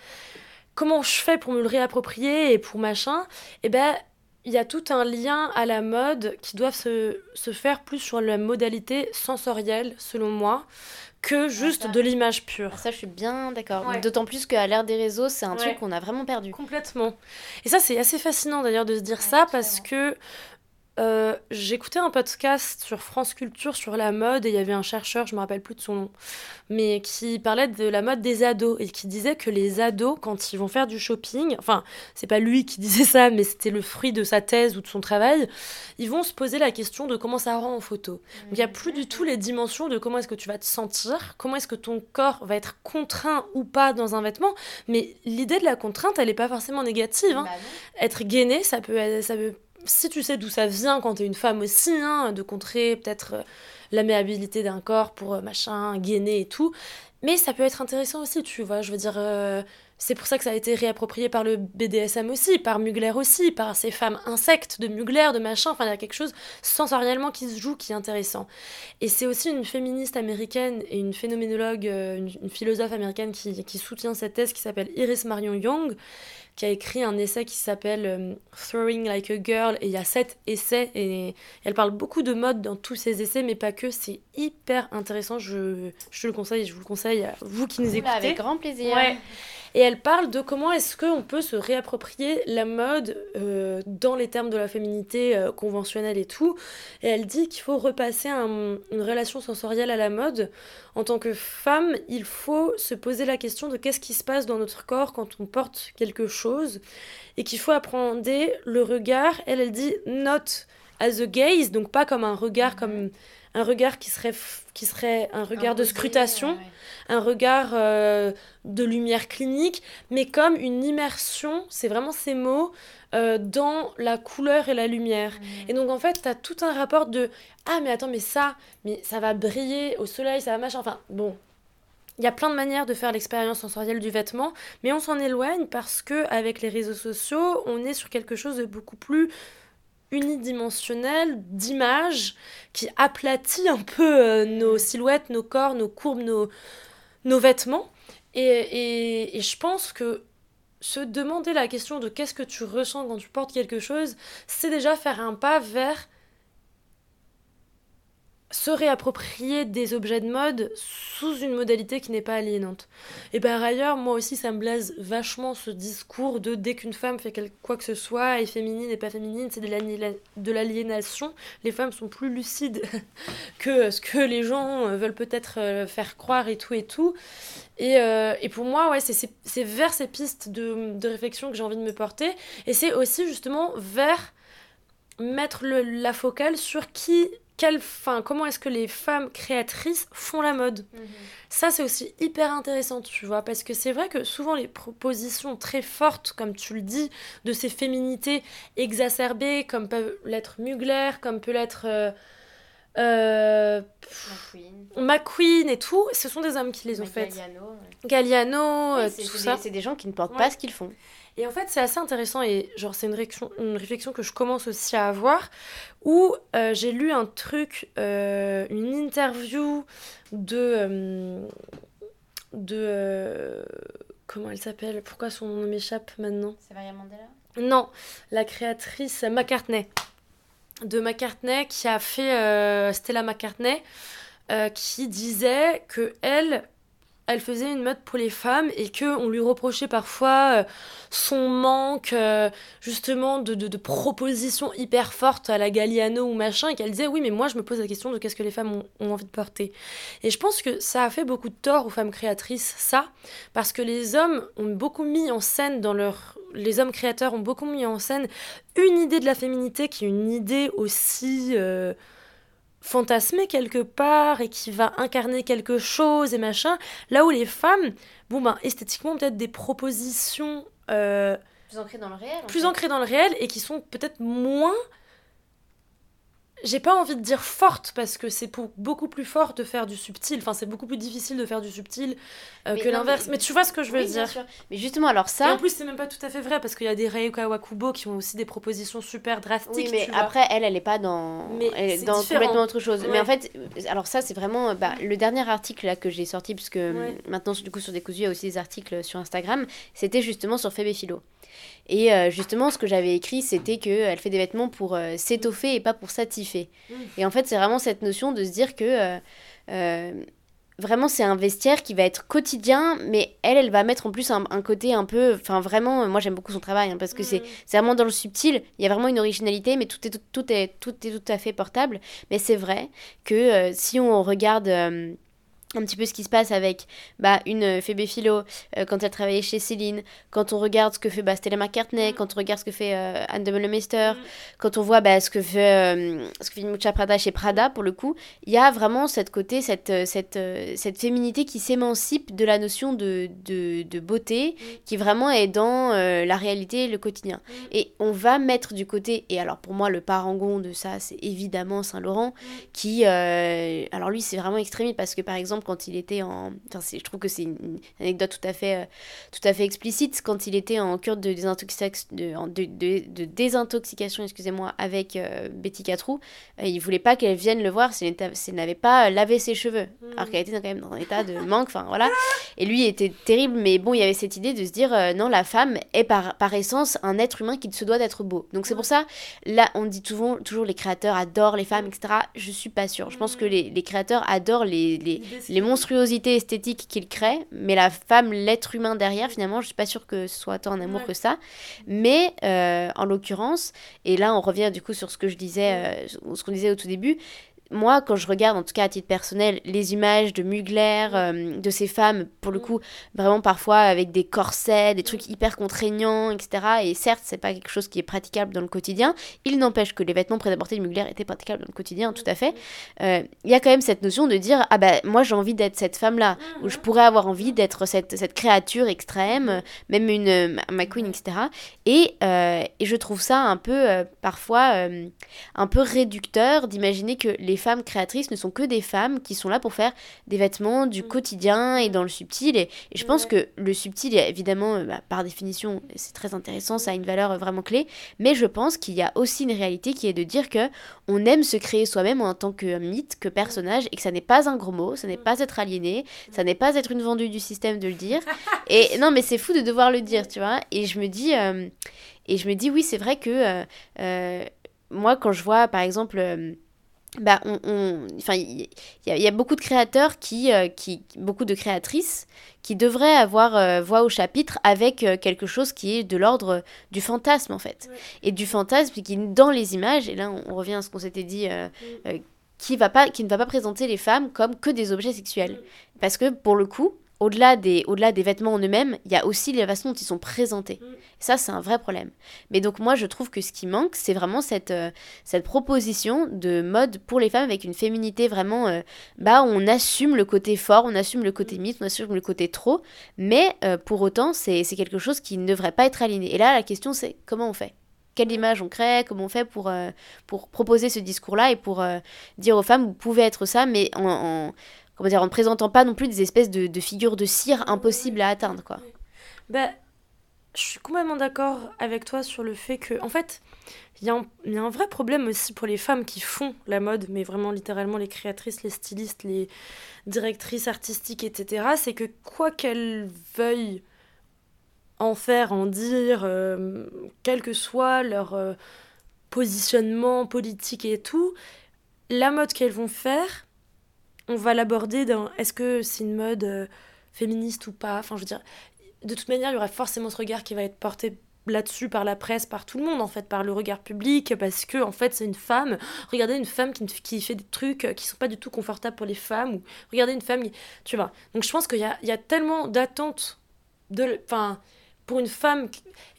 Comment je fais pour me le réapproprier et pour machin? Eh ben, il y a tout un lien à la mode qui doit se, se faire plus sur la modalité sensorielle, selon moi que juste de l'image pure. Ça, je suis bien d'accord. D'autant plus qu'à l'ère des réseaux, c'est un truc qu'on a vraiment perdu. Complètement. Et ça, c'est assez fascinant d'ailleurs de se dire ça parce que euh, j'écoutais un podcast sur France Culture sur la mode et il y avait un chercheur, je me rappelle plus de son nom, mais qui parlait de la mode des ados et qui disait que les ados, quand ils vont faire du shopping, enfin, c'est pas lui qui disait ça, mais c'était le fruit de sa thèse ou de son travail, ils vont se poser la question de comment ça rend en photo. Il n'y a plus du tout les dimensions de comment est-ce que tu vas te sentir, comment est-ce que ton corps va être contraint ou pas dans un vêtement, mais l'idée de la contrainte, elle n'est pas forcément négative. Hein. Bah être gainé, ça peut, ça peut si tu sais d'où ça vient quand t'es une femme aussi, hein, de contrer peut-être euh, l'améabilité d'un corps pour euh, machin, gainer et tout, mais ça peut être intéressant aussi, tu vois, je veux dire, euh, c'est pour ça que ça a été réapproprié par le BDSM aussi, par Mugler aussi, par ces femmes insectes de Mugler, de machin. Enfin, il y a quelque chose sensoriellement qui se joue qui est intéressant. Et c'est aussi une féministe américaine et une phénoménologue, euh, une, philosophe américaine qui, qui, soutient cette thèse qui s'appelle Iris Marion Young, qui a écrit un essai qui s'appelle euh, Throwing Like a Girl. Et il y a sept essais et elle parle beaucoup de mode dans tous ses essais, mais pas que. C'est hyper intéressant. Je, je te le conseille, je vous le conseille à vous qui nous écoutez. Avec grand plaisir. Ouais. Et elle parle de comment est-ce qu'on peut se réapproprier la mode euh, dans les termes de la féminité euh, conventionnelle et tout. Et elle dit qu'il faut repasser une relation sensorielle à la mode. En tant que femme, il faut se poser la question de qu'est-ce qui se passe dans notre corps quand on porte quelque chose. Et qu'il faut apprendre le regard. Elle, elle dit not as a gaze, donc pas comme un regard, comme un regard qui serait, qui serait un regard de scrutation un regard euh, de lumière clinique, mais comme une immersion, c'est vraiment ces mots, euh, dans la couleur et la lumière. Mmh. Et donc en fait, tu as tout un rapport de Ah, mais attends, mais ça, mais ça va briller au soleil, ça va machin. Enfin, bon. Il y a plein de manières de faire l'expérience sensorielle du vêtement, mais on s'en éloigne parce que avec les réseaux sociaux, on est sur quelque chose de beaucoup plus unidimensionnel d'image qui aplatit un peu euh, nos silhouettes, nos corps, nos courbes, nos, nos vêtements. Et, et, je pense que se demander la question de qu'est-ce que tu ressens quand tu portes quelque chose, c'est déjà faire un pas vers se réapproprier des objets de mode sous une modalité qui n'est pas aliénante. Et par ailleurs, moi aussi, ça me blaise vachement ce discours de dès qu'une femme fait quoi que ce soit, est féminine et pas féminine, c'est de l'aliénation. Les femmes sont plus lucides que ce que les gens euh, veulent peut-être euh, faire croire et tout et tout. Et, euh, et pour moi, ouais, c'est vers ces pistes de, de réflexion que j'ai envie de me porter. Et c'est aussi justement vers mettre le, la focale sur qui fin, comment est-ce que les femmes créatrices font la mode mhm. Ça, c'est aussi hyper intéressant, tu vois, parce que c'est vrai que souvent les propositions très fortes, comme tu le dis, de ces féminités exacerbées, comme peuvent l'être Mugler, comme peut l'être. Euh, euh, McQueen. et tout, ce sont des hommes qui les ont faites. Galliano, Galliano euh, tout ça. C'est des gens qui ne portent pas ce qu'ils font. Et en fait, c'est assez intéressant et genre c'est une réflexion, une réflexion que je commence aussi à avoir où euh, j'ai lu un truc, euh, une interview de euh, de comment elle s'appelle? Pourquoi son nom m'échappe maintenant? C'est Maria Mandela? Non, la créatrice McCartney. De McCartney qui a fait Stella McCartney qui disait que elle elle faisait une mode pour les femmes et que on lui reprochait parfois euh, son manque euh, justement de, de, propositions hyper fortes à la Galliano ou machin et qu'elle disait oui mais moi je me pose la question de qu'est-ce que les femmes ont, envie de porter. Et je pense que ça a fait beaucoup de tort aux femmes créatrices ça parce que les hommes ont beaucoup mis en scène dans leur les hommes créateurs ont beaucoup mis en scène une idée de la féminité qui est une idée aussi euh, fantasmé quelque part et qui va incarner quelque chose et machin. Là où les femmes, bon ben esthétiquement peut-être des propositions euh, plus ancrées dans le réel. Plus ancrées dans le réel et qui sont peut-être moins j'ai pas envie de dire forte parce que c'est beaucoup plus fort de faire du subtil. Enfin, c'est beaucoup plus difficile de faire du subtil euh, que l'inverse. Mais... tu vois ce que je veux dire. Mais justement, alors ça. Et en plus, c'est même pas tout à fait vrai parce qu'il y a des Reika Wakubo qui ont aussi des propositions super drastiques. Oui, mais après, elle, elle est pas dans. Mais elle est dans complètement autre chose. Mais en fait, alors ça, c'est vraiment. Bah, le dernier article là que j'ai sorti, puisque maintenant, du coup, sur Décousu, il y a aussi des articles sur Instagram, c'était justement sur Fébé Philo. Et euh, justement, ce que j'avais écrit, c'était qu'elle fait des vêtements pour euh, s'étoffer et pas pour s'attifer. Mm. Et en fait, c'est vraiment cette notion de se dire que euh, vraiment c'est un vestiaire qui va être quotidien mais elle elle va mettre en plus un, côté un peu enfin vraiment moi j'aime beaucoup son travail hein, parce que c'est c'est vraiment dans le subtil il y a vraiment une originalité mais tout est tout, est tout est tout à fait portable mais c'est vrai que euh, si on regarde euh, un petit peu ce qui se passe avec bah, une euh, Phoebe Philo euh, quand elle travaillait chez Céline, quand on regarde ce que fait bah, Stella McCartney, mm. quand on regarde ce que fait euh, Anne de mm. quand on voit bah, ce que fait ce que fait Mucha Prada chez Prada pour le coup, il y a vraiment cette côté, cette, cette, cette féminité qui s'émancipe de la notion de, de, de beauté, mm. qui vraiment est dans la réalité, le quotidien. Et on va mettre du côté, et alors pour moi le parangon de ça c'est évidemment Saint-Laurent, qui, alors lui c'est vraiment extrémiste parce que par exemple quand il était en. Enfin, je trouve que c'est une, anecdote tout à, fait, euh, tout à fait explicite. Quand il était en cure de, désintoxication, de, de, désintoxication excusez-moi, avec euh, Betty Catrou, euh, il voulait pas qu'elle vienne le voir si elle, n'avait pas lavé ses cheveux. Mmh. Alors qu'elle était quand même dans un état de manque. Enfin, voilà. Et lui était terrible, mais bon, il y avait cette idée de se dire non, la femme est par, par essence un être humain qui se doit d'être beau. Donc c'est pour ça, là, on dit toujours, toujours les créateurs adorent les femmes, etc. Je suis pas sûre. Je pense que les, les créateurs adorent les, les, les monstruosités esthétiques qu'il crée, mais la femme, l'être humain derrière, finalement, je suis pas sûre que ce soit tant un amour que ça. Mais euh, en l'occurrence, et là on revient du coup sur ce que je disais, euh, ce qu'on disait au tout début, moi, quand je regarde, en tout cas à titre personnel, les images de Mugler, euh, de ces femmes, pour le mm. coup, vraiment parfois avec des corsets, des trucs hyper contraignants, etc. Et certes, c'est pas quelque chose qui est praticable dans le quotidien. Il n'empêche que les vêtements prêt-à-porter de Mugler étaient praticables dans le quotidien, tout à fait. Euh, il y a quand même cette notion de dire ah bah moi j'ai envie d'être cette femme-là, ou je pourrais avoir envie d'être cette, cette créature extrême, même une euh, McQueen, etc. Et, et je trouve ça un peu parfois un peu réducteur d'imaginer que les femmes créatrices ne sont que des femmes qui sont là pour faire des vêtements du mm. quotidien et dans le subtil. Et, je pense que le subtil, évidemment, euh, bah, par définition, c'est très intéressant, ça a une valeur vraiment clé. Mais je pense qu'il y a aussi une réalité qui est de dire que on aime se créer soi-même en tant que mythe, que personnage, et que ça n'est pas un gros mot, ça n'est pas être aliéné, ça n'est pas être une vendue du système de le dire. Et non, mais c'est fou de devoir le dire, tu vois. Et je me dis, euh, et je me dis, oui, c'est vrai que euh, moi, quand je vois, par exemple, bah, on, enfin, il y, a beaucoup de créateurs qui, euh, qui, beaucoup de créatrices qui devraient avoir euh, voix au chapitre avec euh, quelque chose qui est de l'ordre du fantasme en fait, et du fantasme qui dans les images. Et là, on, revient à ce qu'on s'était dit. qui, va pas, qui ne va pas présenter les femmes comme que des objets sexuels. Parce que pour le coup, au-delà des, au-delà des vêtements en eux-mêmes, il y a aussi les façons dont ils sont présentés. Mm. Ça, c'est un vrai problème. Mais donc moi, je trouve que ce qui manque, c'est vraiment cette, euh, cette proposition de mode pour les femmes avec une féminité vraiment... Euh, bah, on assume le côté fort, on assume le côté mythe, on assume le côté trop, mais euh, pour autant, c'est, quelque chose qui ne devrait pas être aligné. Et là, la question, c'est comment on fait? Quelle image on crée, comment on fait pour, pour proposer ce discours-là et pour dire aux femmes, vous pouvez être ça, mais en comment dire, en ne présentant pas non plus des espèces de, figures de cire impossibles à atteindre, quoi. Bah, je suis complètement d'accord avec toi sur le fait que, en fait, il y, y, a un vrai problème aussi pour les femmes qui font la mode, mais vraiment littéralement les créatrices, les stylistes, les directrices artistiques, etc. C'est que quoi qu'elles veuillent en faire, en dire, euh, quel que soit leur euh, positionnement politique et tout, la mode qu'elles vont faire, on va l'aborder dans est-ce que c'est une mode euh, féministe ou pas? Enfin, je veux dire, de toute manière, il y aura forcément ce regard qui va être porté là-dessus par la presse, par tout le monde en fait, par le regard public, parce que en fait c'est une femme. Regardez une femme qui, qui, fait des trucs qui sont pas du tout confortables pour les femmes, ou regardez une femme, tu vois. Donc je pense qu'il y a, il tellement d'attentes de, enfin pour une femme,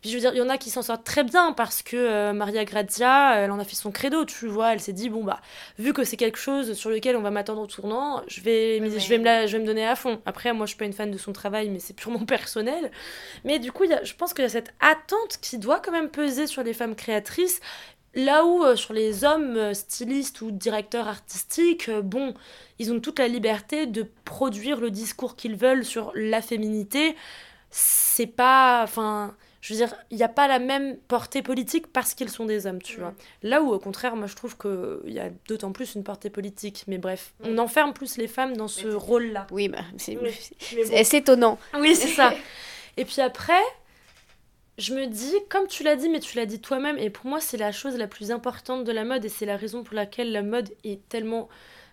je veux dire, il y en a qui s'en sortent très bien parce que euh, Maria Grazia, elle en a fait son credo, tu vois, elle s'est dit, bon, bah, vu que c'est quelque chose sur lequel on va m'attendre au tournant, je vais, je, vais me la, je vais me donner à fond. Après, moi, je suis pas une fan de son travail, mais c'est purement personnel. Mais du coup, y a, je pense qu'il y a cette attente qui doit quand même peser sur les femmes créatrices. Là où euh, sur les hommes euh, stylistes ou directeurs artistiques, bon, ils ont toute la liberté de produire le discours qu'ils veulent sur la féminité c'est pas. Enfin, je veux dire, il n'y a pas la même portée politique parce qu'ils sont des hommes, tu vois. Là où, au contraire, moi je trouve qu'il y a d'autant plus une portée politique. Mais bref, on enferme plus les femmes dans ce rôle-là. Oui, bah, c'est étonnant. Oui, c'est ça. Et puis après, je me dis, comme tu l'as dit, mais tu l'as dit toi-même, et pour moi, c'est la chose la plus importante de la mode, et c'est la raison pour laquelle la mode est tellement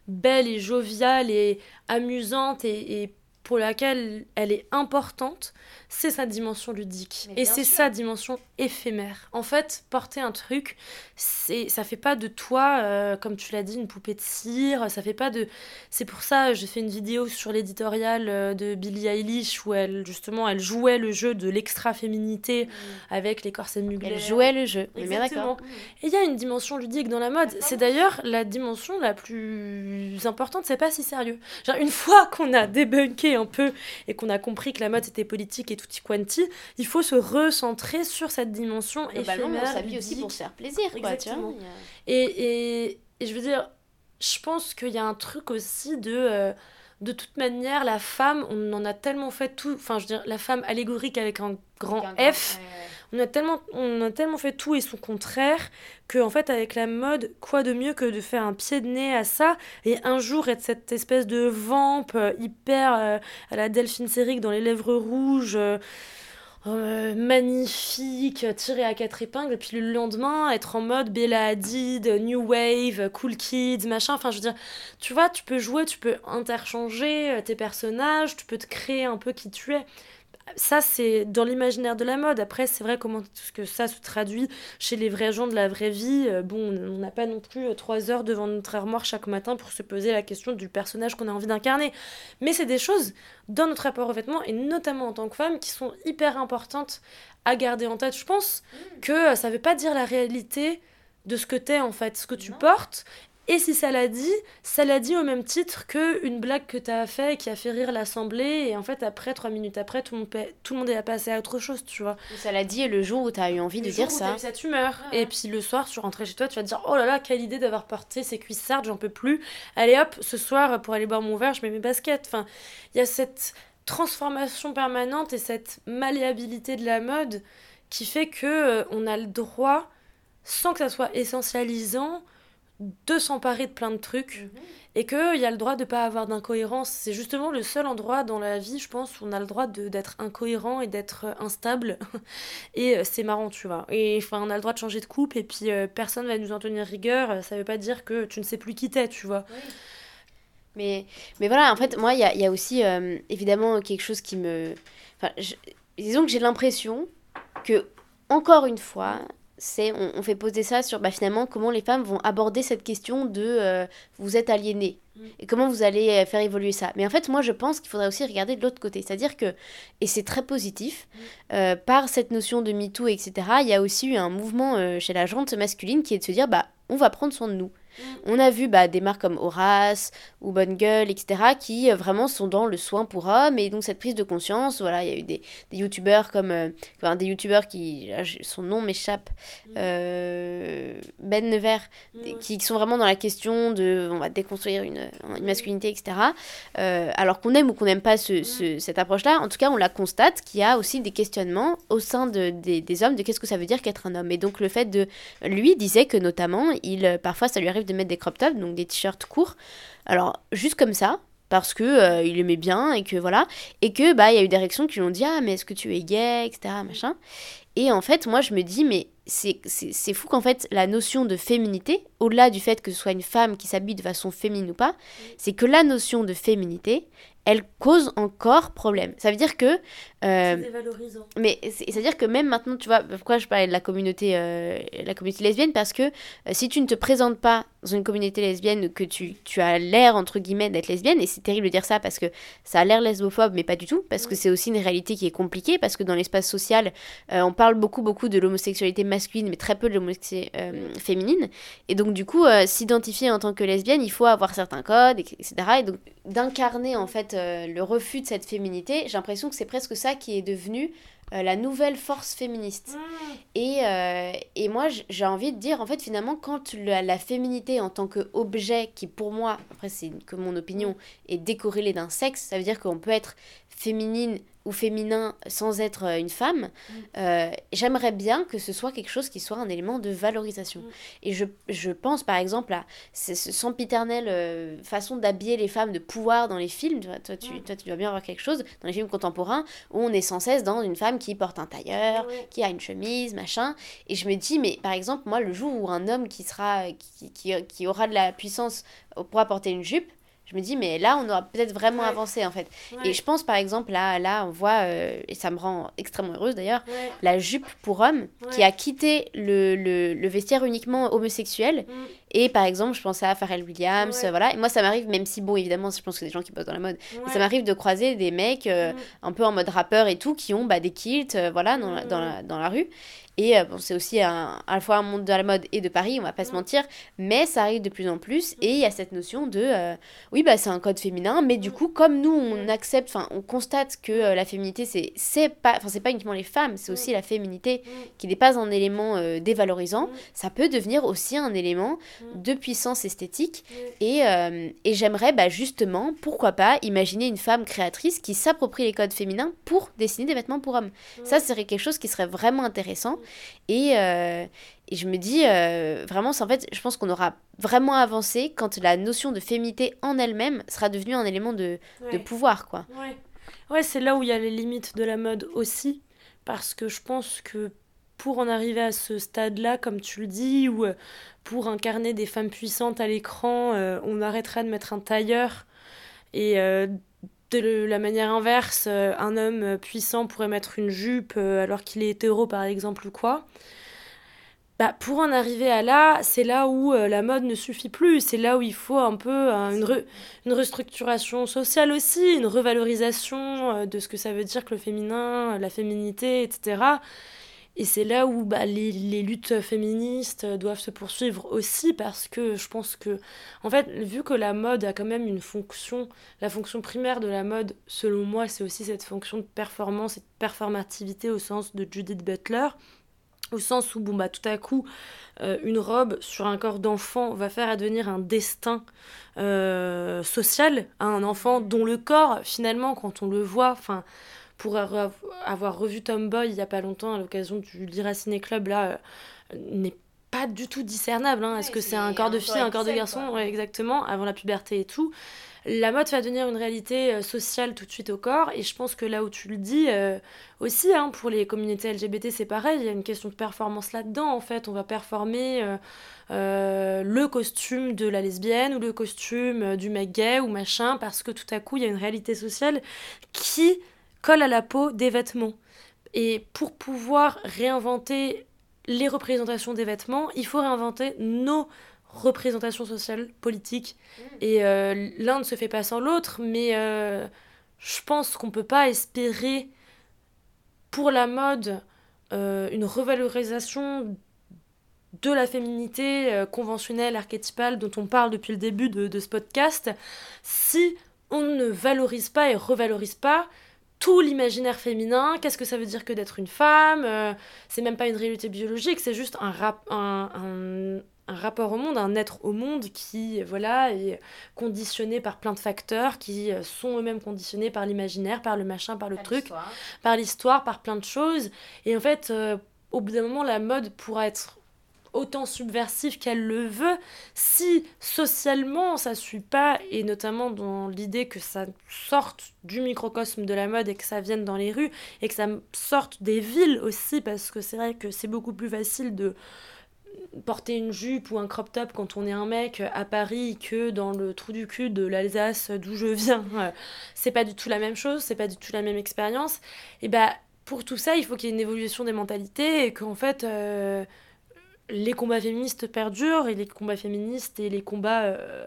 belle et joviale et amusante et, et pour laquelle elle est importante, c'est sa dimension ludique. Et c'est sa dimension éphémère. En fait, porter un truc, c'est ça fait pas de toi, euh, comme tu l'as dit, une poupée de cire. Ça fait pas de. C'est pour ça, j'ai fait une vidéo sur l'éditorial euh, de Billie Eilish où elle, justement, elle jouait le jeu de l'extra-féminité mm. avec les corsets muglés. Elle jouait le jeu, Exactement. Et il y a une dimension ludique dans la mode. C'est d'ailleurs la dimension la plus importante, c'est pas si sérieux. Genre, une fois qu'on a débunké un peu et qu'on a compris que la mode c'était politique et tutti quanti, il faut se recentrer sur cette dimension éphémère. sa vie aussi pour se faire plaisir, quoi, Et, et, et, je veux dire, je pense qu'il y a un truc aussi de... Euh, de toute manière, la femme, on en a tellement fait tout, enfin je veux dire, la femme allégorique avec un grand F, on, a tellement, on a tellement fait tout et son contraire, que en fait avec la mode, quoi de mieux que de faire un pied de nez à ça, et un jour être cette espèce de vampe euh, hyper euh, à la Delphine Séric dans les lèvres rouges. Euh, magnifique, tiré à quatre épingles, et puis le lendemain, être en mode Bella Hadid, New Wave, Cool Kids, machin. Enfin, je veux dire, tu vois, tu peux jouer, tu peux interchanger tes personnages, tu peux te créer un peu qui tu es ça, c'est dans l'imaginaire de la mode. Après, c'est vrai comment ce que ça se traduit chez les vrais gens de la vraie vie. Euh, bon, on n'a pas non plus euh, trois heures devant notre armoire chaque matin pour se poser la question du personnage qu'on a envie d'incarner. Mais c'est des choses dans notre rapport aux vêtements, et notamment en tant que femme, qui sont hyper importantes à garder en tête. Je pense mmh. que euh, ça ne veut pas dire la réalité de ce que tu es en fait, ce que tu portes et si ça l'a dit, ça l'a dit au même titre que une blague que tu as fait qui a fait rire l'assemblée. Et en fait, après, trois minutes après, tout le monde, tout le monde est passé à autre chose, tu vois. Ça l'a dit le jour où tu as eu envie de dire ça. As eu cette humeur. Et puis le soir, tu rentrais chez toi, tu vas te dire Oh là là, quelle idée d'avoir porté ces cuissardes, j'en peux plus. Allez hop, ce soir, pour aller boire mon verre, je mets mes baskets. Enfin, il y a cette transformation permanente et cette malléabilité de la mode qui fait que euh, on a le droit, sans que ça soit essentialisant, de s'emparer de plein de trucs mhm. et qu'il y a le droit de pas avoir d'incohérence. C'est justement le seul endroit dans la vie, je pense, où on a le droit d'être incohérent et d'être euh, instable. et euh, c'est marrant, tu vois. Et enfin, on a le droit de changer de coupe et puis euh, personne va nous en tenir rigueur. Ça veut pas dire que tu ne sais plus qui t'es, tu vois. Mais, mais voilà, en fait, moi, il y a, y a, aussi évidemment quelque chose qui me. Enfin, disons que j'ai l'impression que, encore une fois, c'est on, fait poser ça sur bah, finalement comment les femmes vont aborder cette question de euh, vous êtes aliéné mm. et comment vous allez euh, faire évoluer ça. Mais en fait, moi je pense qu'il faudrait aussi regarder de l'autre côté. C'est-à-dire que, et c'est très positif, mm. euh, par cette notion de MeToo, etc., il y a aussi eu un mouvement chez la gente masculine qui est de se dire bah on va prendre soin de nous. On a vu bah, des marques comme Horace ou Bonne Gueule, etc., qui euh, vraiment sont dans le soin pour hommes. Et donc, cette prise de conscience, voilà, il y a eu des, des youtubeurs comme. Euh, enfin, des youtubeurs qui. son nom m'échappe. Mm. Euh, ben Nevers, qui, sont vraiment dans la question de. On va déconstruire une, une masculinité, etc. alors qu'on aime ou qu'on n'aime pas ce, mm. cette approche-là, en tout cas, on la constate qu'il y a aussi des questionnements au sein de, des, des hommes de qu'est-ce que ça veut dire qu'être un homme. Et donc, le fait de. Lui disait que notamment, il, parfois, ça lui arrive de mettre des crop tops, donc des t-shirts courts. Alors, juste comme ça, parce que euh, il aimait bien et que voilà et que bah il y a eu des réactions qui lui ont dit ah mais est-ce que tu es gay etc machin et en fait moi je me dis mais c'est fou qu'en fait la notion de féminité au-delà du fait que ce soit une femme qui s'habille de façon féminine ou pas c'est que la notion de féminité elle cause encore problème. Ça veut dire que... Euh, c'est dévalorisant. Mais c'est-à-dire que même maintenant, tu vois, pourquoi je parlais de la communauté, euh, la communauté lesbienne? Parce que euh, si tu ne te présentes pas dans une communauté lesbienne, que tu, tu as l'air, entre guillemets, d'être lesbienne, et c'est terrible de dire ça parce que ça a l'air lesbophobe, mais pas du tout, parce que c'est aussi une réalité qui est compliquée, parce que dans l'espace social, on parle beaucoup, beaucoup de l'homosexualité masculine, mais très peu de l'homosexualité féminine. Et donc, du coup, s'identifier en tant que lesbienne, il faut avoir certains codes, etc. Et donc, d'incarner, en fait, euh, le refus de cette féminité, j'ai l'impression que c'est presque ça qui est devenu euh, la nouvelle force féministe. Mm. Et, euh, et, moi, j'ai envie de dire, en fait, finalement, quand la, féminité en tant qu'objet, qui pour moi, après c'est que mon opinion, est décorrélée d'un sexe, ça veut dire qu'on peut être féminine ou féminin sans être euh, une femme, Mm. euh, j'aimerais bien que ce soit quelque chose qui soit un élément de valorisation. Mm. Et je, je pense par exemple à ce ce sempiternelle euh, façon d'habiller les femmes de pouvoir dans les films. Toi, tu, Mm. toi, tu dois bien avoir quelque chose dans les films contemporains où on est sans cesse dans une femme qui porte un tailleur, qui a une chemise, machin. Et je me dis, mais par exemple, moi, le jour où un homme qui, sera, qui, qui, qui aura de la puissance pourra porter une jupe, je me dis, mais là, on aura peut-être vraiment Ouais. avancé en fait. Ouais. Et je pense par exemple, là, là on voit, euh, et ça me rend extrêmement heureuse d'ailleurs, Ouais. la jupe pour homme qui a quitté le, le, le vestiaire uniquement homosexuel. Mm. Et par exemple, je pensais à Pharrell Williams, Ouais. voilà. Et moi, ça m'arrive, même si, bon, évidemment, je pense que des gens qui bossent dans la mode, mais ça m'arrive de croiser des mecs euh, Mm. un peu en mode rappeur et tout qui ont bah, des kilts, euh, voilà, dans la, dans, la, dans la rue. Et euh, bon, c'est aussi un, à la fois un monde de la mode et de Paris, on va pas se Mm. mentir, mais ça arrive de plus en plus. Et il y a cette notion de, euh, oui, bah, c'est un code féminin, mais du Mm. coup, comme nous, on accepte, enfin, on constate que euh, la féminité, c'est c'est pas, enfin, c'est pas uniquement les femmes, c'est Mm. aussi la féminité Mm. qui n'est pas un élément euh, dévalorisant, Mm. ça peut devenir aussi un élément Mm. De puissance esthétique. Et, euh, et j'aimerais bah, justement, pourquoi pas, imaginer une femme créatrice qui s'approprie les codes féminins pour dessiner des vêtements pour hommes. Ça, serait quelque chose qui serait vraiment intéressant. Et, euh, et je me dis, euh, vraiment, en fait, je pense qu'on aura vraiment avancé quand la notion de féminité en elle-même sera devenue un élément de, de pouvoir, quoi. Ouais, ouais c'est là où il y a les limites de la mode aussi, parce que je pense que pour en arriver à ce stade-là, comme tu le dis, où euh, pour incarner des femmes puissantes à l'écran, euh, on arrêtera de mettre un tailleur, et euh, de la manière inverse, un homme puissant pourrait mettre une jupe alors qu'il est hétéro, par exemple, ou quoi. Bah, pour en arriver à là, c'est là où la mode ne suffit plus, c'est là où il faut un peu une, une restructuration sociale aussi, une revalorisation de ce que ça veut dire que le féminin, la féminité, etc. Et c'est là où bah, les, luttes féministes doivent se poursuivre aussi parce que je pense que, en fait, vu que la mode a quand même une fonction, la fonction primaire de la mode, selon moi, c'est aussi cette fonction de performance et de performativité au sens de Judith Butler, au sens où, bon, bah, tout à coup, euh, une robe sur un corps d'enfant va faire advenir un destin euh, social à un enfant dont le corps, finalement, quand on le voit, enfin, pour avoir revu Tomboy il y a pas longtemps à l'occasion du Lyra Ciné Club, là, euh, n'est pas du tout discernable. hein. Est-ce que c'est un corps de fille, un corps de garçon. Ouais, exactement, avant la puberté et tout. La mode va devenir une réalité euh, sociale tout de suite au corps, et je pense que là où tu le dis euh, aussi, hein, pour les communautés LGBT, c'est pareil, il y a une question de performance là-dedans, en fait. On va performer euh, euh, le costume de la lesbienne ou le costume du mec gay ou machin, parce que tout à coup, il y a une réalité sociale qui colle à la peau des vêtements. Et pour pouvoir réinventer les représentations des vêtements, il faut réinventer nos représentations sociales, politiques. Et euh, l'un ne se fait pas sans l'autre, mais euh, je pense qu'on peut pas espérer pour la mode euh, une revalorisation de la féminité conventionnelle, archétypale, dont on parle depuis le début de, de ce podcast, si on ne valorise pas et revalorise pas tout l'imaginaire féminin, qu'est-ce que ça veut dire que d'être une femme, euh, c'est même pas une réalité biologique, c'est juste un, rap, un, un, un rapport au monde, un être au monde qui voilà est conditionné par plein de facteurs, qui euh, sont eux-mêmes conditionnés par l'imaginaire, par le machin, par le truc, par l'histoire, par plein de choses. Et en fait, euh, au bout d'un moment, la mode pourra être autant subversive qu'elle le veut si socialement ça suit pas et notamment dans l'idée que ça sorte du microcosme de la mode et que ça vienne dans les rues et que ça sorte des villes aussi parce que c'est vrai que c'est beaucoup plus facile de porter une jupe ou un crop top quand on est un mec à Paris que dans le trou du cul de l'Alsace d'où je viens. C'est pas du tout la même chose, c'est pas du tout la même expérience. Et bah pour tout ça, il faut qu'il y ait une évolution des mentalités et qu'en fait euh, les combats féministes perdurent et les combats féministes et les combats euh,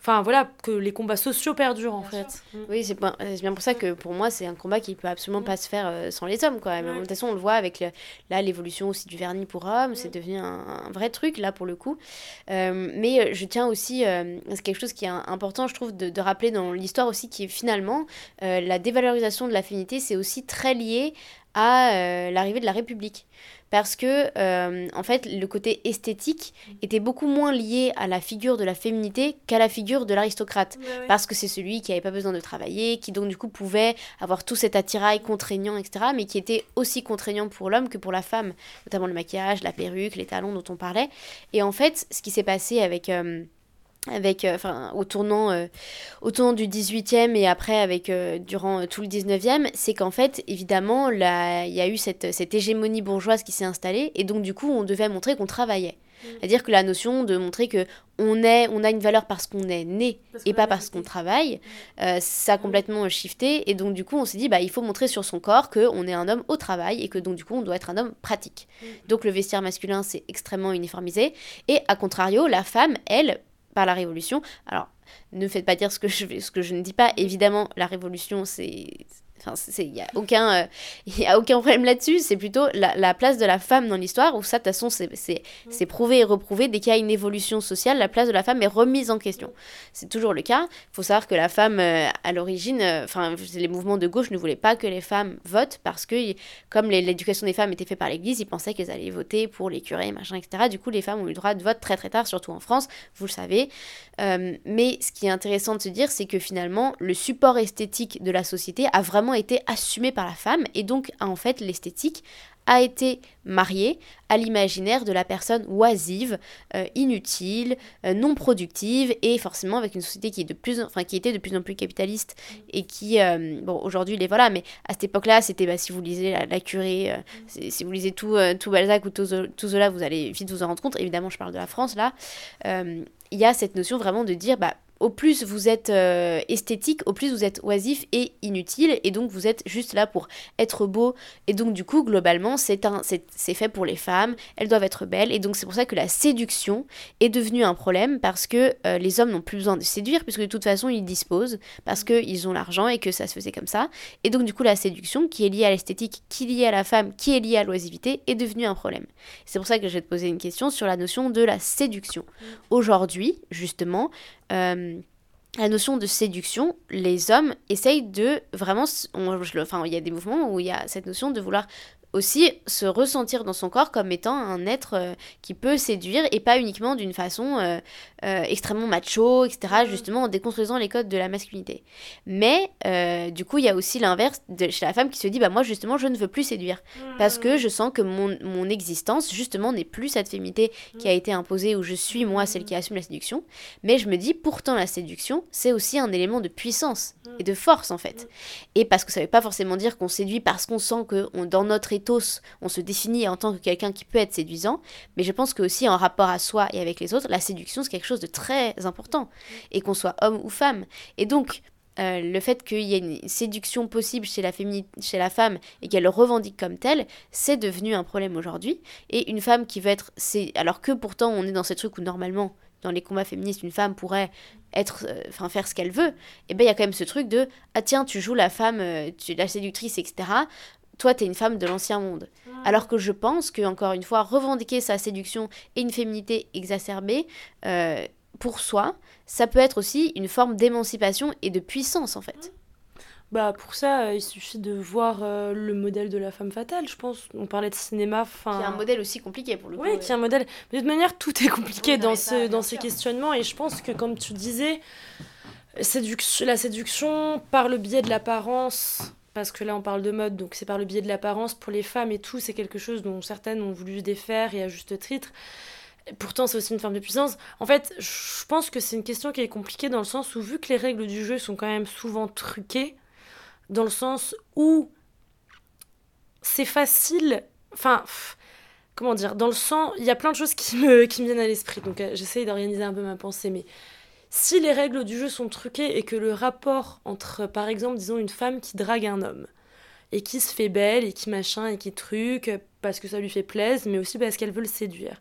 Enfin voilà, que les combats sociaux perdurent en Bien fait. Mm. Oui, c'est bien pour ça que pour moi, c'est un combat qui peut absolument Mm. pas se faire euh, sans les hommes. Quoi. De toute façon, on le voit avec le- là l'évolution aussi du vernis pour hommes, Mm. c'est devenu un, un vrai truc là pour le coup. Euh, mais je tiens aussi, euh, c'est quelque chose qui est important, je trouve, de, de rappeler dans l'histoire aussi, qui est finalement euh, la dévalorisation de la féminité, c'est aussi très lié à euh, l'arrivée de la République. Parce que, euh, en fait, le côté esthétique était beaucoup moins lié à la figure de la féminité qu'à la figure de l'aristocrate. Parce que c'est celui qui n'avait pas besoin de travailler, qui donc du coup pouvait avoir tout cet attirail contraignant, etc., mais qui était aussi contraignant pour l'homme que pour la femme, notamment le maquillage, la perruque, les talons dont on parlait. Et en fait, ce qui s'est passé avec avec euh, enfin au tournant euh, au tournant du 18e et après avec euh, durant tout le 19e c'est qu'en fait évidemment il y a eu cette, cette hégémonie bourgeoise qui s'est installée et donc du coup on devait montrer qu'on travaillait mm. c'est-à-dire que la notion de montrer que on est on a une valeur parce qu'on est né et pas parce qu'on travaille mm. ça a complètement shifté et donc du coup on s'est dit bah il faut montrer sur son corps que on est un homme au travail et que donc du coup on doit être un homme pratique mm. donc le vestiaire masculin c'est extrêmement uniformisé et à contrario la femme elle par la Révolution. Alors, ne faites pas dire ce que je, ce que je ne dis pas. Évidemment, la Révolution, c'est il n'y a, aucun, euh, a aucun problème là-dessus. C'est plutôt la, place de la femme dans l'histoire, où ça, de toute façon, c'est prouvé et reprouvé. Dès qu'il y a une évolution sociale, la place de la femme est remise en question. C'est toujours le cas. Il faut savoir que la femme, euh, à l'origine, euh, enfin, les mouvements de gauche ne voulaient pas que les femmes votent, parce que, comme l'éducation des femmes était faite par l'Église, ils pensaient qu'elles allaient voter pour les curés, machin, etc. Du coup, les femmes ont eu le droit de vote très très tard, surtout en France, vous le savez. mais ce qui est intéressant de se dire, c'est que finalement, le support esthétique de la société a vraiment été assumé par la femme et donc en fait l'esthétique a été mariée à l'imaginaire de la personne oisive, euh, inutile, euh, non productive et forcément avec une société qui est de plus enfin qui était de plus en plus capitaliste et qui euh, bon aujourd'hui les voilà mais à cette époque-là c'était bah, si vous lisez la, curée si vous lisez tout tout Balzac ou tout, tout cela vous allez vite vous en rendre compte. Évidemment je parle de la France là. Il y a cette notion vraiment de dire bah au plus vous êtes euh, esthétique, au plus vous êtes oisif et inutile, et donc vous êtes juste là pour être beau, et donc du coup, globalement, c'est, un, c'est, fait pour les femmes, elles doivent être belles, et donc c'est pour ça que la séduction est devenue un problème, parce que euh, les hommes n'ont plus besoin de séduire, puisque de toute façon, ils disposent, parce qu'ils ont l'argent et que ça se faisait comme ça, et donc du coup, la séduction, qui est liée à l'esthétique, qui est liée à la femme, qui est liée à l'oisivité, est devenue un problème. C'est pour ça que je vais te poser une question sur la notion de la séduction. Aujourd'hui, justement, euh, la notion de séduction, les hommes essayent de vraiment... enfin, il y a des mouvements où il y a cette notion de vouloir aussi se ressentir dans son corps comme étant un être euh, qui peut séduire et pas uniquement d'une façon euh, euh, extrêmement macho, etc., mm. justement en déconstruisant les codes de la masculinité. Mais du coup, il y a aussi l'inverse chez la femme qui se dit, bah moi justement, je ne veux plus séduire parce que mm. je sens que mon, mon existence, justement, n'est plus cette féminité qui a mm. été imposée où je suis moi celle qui assume la séduction, mais je me dis, pourtant la séduction, c'est aussi un élément de puissance et de force en fait. Et parce que ça ne veut pas forcément dire qu'on séduit parce qu'on sent que on, dans notre on se définit en tant que quelqu'un qui peut être séduisant, mais je pense que aussi en rapport à soi et avec les autres, la séduction c'est quelque chose de très important, et qu'on soit homme ou femme. Et donc, euh, le fait qu'il y ait une séduction possible chez la, femme et qu'elle le revendique comme telle, c'est devenu un problème aujourd'hui. Et une femme qui veut être... Alors que pourtant on est dans ce truc où normalement, dans les combats féministes, une femme pourrait être euh, faire ce qu'elle veut et eh ben il y a quand même ce truc de ah tiens tu joues la femme euh, tu es la séductrice etc toi, t'es une femme de l'ancien monde. Alors que je pense que, encore une fois, revendiquer sa séduction et une féminité exacerbée euh, pour soi, ça peut être aussi une forme d'émancipation et de puissance, en fait. Bah pour ça, euh, il suffit de voir euh, le modèle de la femme fatale, je pense. On parlait de cinéma, enfin. Qui est un modèle aussi compliqué pour le coup. Oui, qui est un modèle. Mais de toute manière, tout est compliqué dans ce dans ces questionnements, et je pense que comme tu disais, la séduction par le biais de l'apparence parce que là on parle de mode, donc c'est par le biais de l'apparence pour les femmes et tout, c'est quelque chose dont certaines ont voulu défaire et à juste titre. Pourtant, c'est aussi une forme de puissance. En fait, je pense que c'est une question qui est compliquée dans le sens où, vu que les règles du jeu sont quand même souvent truquées, dans le sens où c'est facile. Enfin, comment dire Dans le sens, il y a plein de choses qui me, qui me viennent à l'esprit. Donc, euh, j'essaye d'organiser un peu ma pensée, mais si les règles du jeu sont truquées et que le rapport entre, par exemple, disons, une femme qui drague un homme, et qui se fait belle, et qui machin, et qui truque, parce que ça lui fait plaisir, mais aussi parce qu'elle veut le séduire.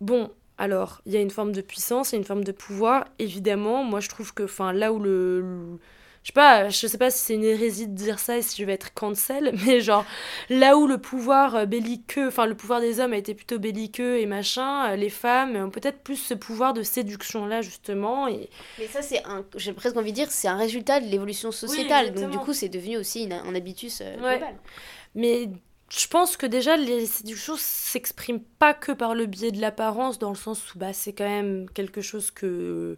Bon, alors, il y a une forme de puissance, il y a une forme de pouvoir, évidemment. Moi, je trouve que, enfin, là où le je sais pas, je sais pas si c'est une hérésie de dire ça et si je vais être cancel, mais genre là où le pouvoir euh, belliqueux, enfin le pouvoir des hommes a été plutôt belliqueux et machin, euh, les femmes ont peut-être plus ce pouvoir de séduction là justement. Et... Mais ça c'est un, j'ai presque envie de dire, c'est un résultat de l'évolution sociétale, donc du coup c'est devenu aussi un habitus euh, global. Mais je pense que déjà, les séductions s'expriment pas que par le biais de l'apparence, dans le sens où bah, c'est quand même quelque chose que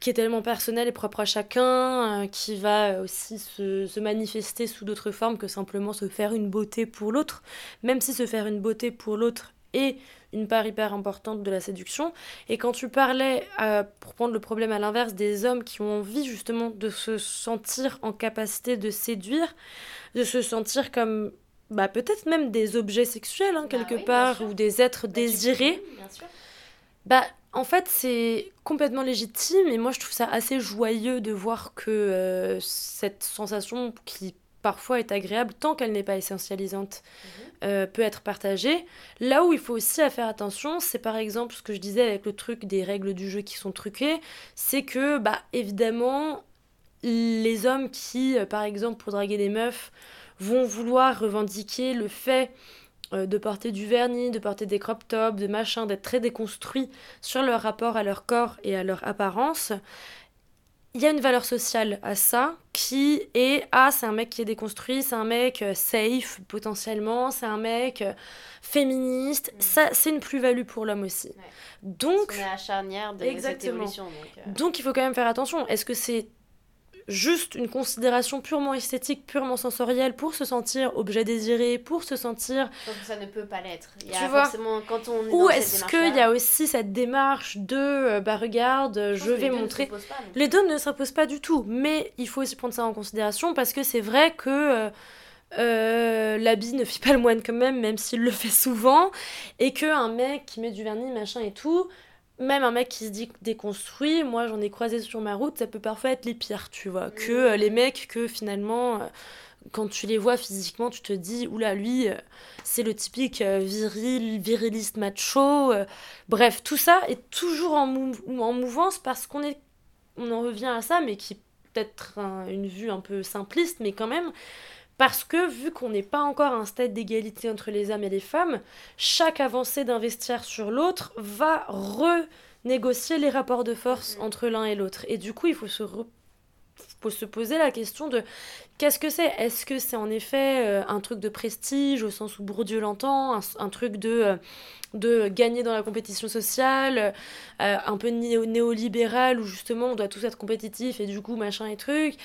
qui est tellement personnel et propre à chacun, euh, qui va aussi se, se manifester sous d'autres formes que simplement se faire une beauté pour l'autre, même si se faire une beauté pour l'autre est une part hyper importante de la séduction. Et quand tu parlais, euh, pour prendre le problème à l'inverse, des hommes qui ont envie justement de se sentir en capacité de séduire, de se sentir comme bah, peut-être même des objets sexuels hein, quelque Bah oui, bien part, ou des êtres Bah, désirés, bien sûr. Bah, en fait, c'est complètement légitime et moi je trouve ça assez joyeux de voir que euh, cette sensation qui parfois est agréable tant qu'elle n'est pas essentialisante euh, peut être partagée. Là où il faut aussi à faire attention, c'est par exemple ce que je disais avec le truc des règles du jeu qui sont truquées, c'est que bah évidemment les hommes qui euh, par exemple pour draguer des meufs vont vouloir revendiquer le fait euh, de porter du vernis, de porter des crop tops, de machin, d'être très déconstruits sur leur rapport à leur corps et à leur apparence, il y a une valeur sociale à ça qui est ah c'est un mec qui est déconstruit, c'est un mec euh, safe potentiellement, c'est un mec euh, féministe, Mm. ça c'est une plus-value pour l'homme aussi. Ouais. Donc On est à charnière de cette Exactement. évolution. Donc, euh, donc il faut quand même faire attention. Est-ce que c'est juste une considération purement esthétique, purement sensorielle pour se sentir objet désiré, pour se sentir que ça ne peut pas l'être. Il y Tu vois forcément, quand on est ou est-ce qu'il y a aussi cette démarche de euh, bah regarde, je vais les montrer pas, les deux ne s'imposent pas du tout, mais il faut aussi prendre ça en considération parce que c'est vrai que euh, euh, l'habit ne fit pas le moine quand même, même s'il le fait souvent, et que un mec qui met du vernis, machin et tout, même un mec qui se dit déconstruit, moi j'en ai croisé sur ma route, ça peut parfois être les pires, tu vois, que euh, les mecs que finalement... euh, quand tu les vois physiquement, tu te dis, oula, lui, euh, c'est le typique viril, viriliste macho. bref, tout ça est toujours en, mou- en mouvance parce qu'on est, on en revient à ça, mais qui est peut-être un- une vue un peu simpliste, mais quand même, parce que vu qu'on n'est pas encore à un stade d'égalité entre les hommes et les femmes, chaque avancée d'un vestiaire sur l'autre va renégocier les rapports de force Mhm. entre l'un et l'autre. Et du coup, il faut se, re- faut se poser la question de qu'est-ce que c'est? Est-ce que c'est en effet euh, un truc de prestige au sens où Bourdieu l'entend, un, un truc de, euh, de gagner dans la compétition sociale, euh, un peu néo- néolibéral où justement on doit tous être compétitifs et du coup machin et truc?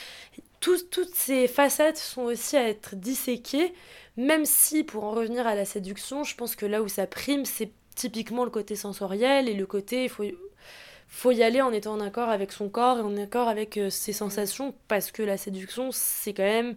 Toutes ces facettes sont aussi à être disséquées, même si pour en revenir à la séduction, je pense que là où ça prime, c'est typiquement le côté sensoriel et le côté il faut faut y aller en étant en accord avec son corps et en accord avec euh, ses sensations parce que la séduction c'est quand même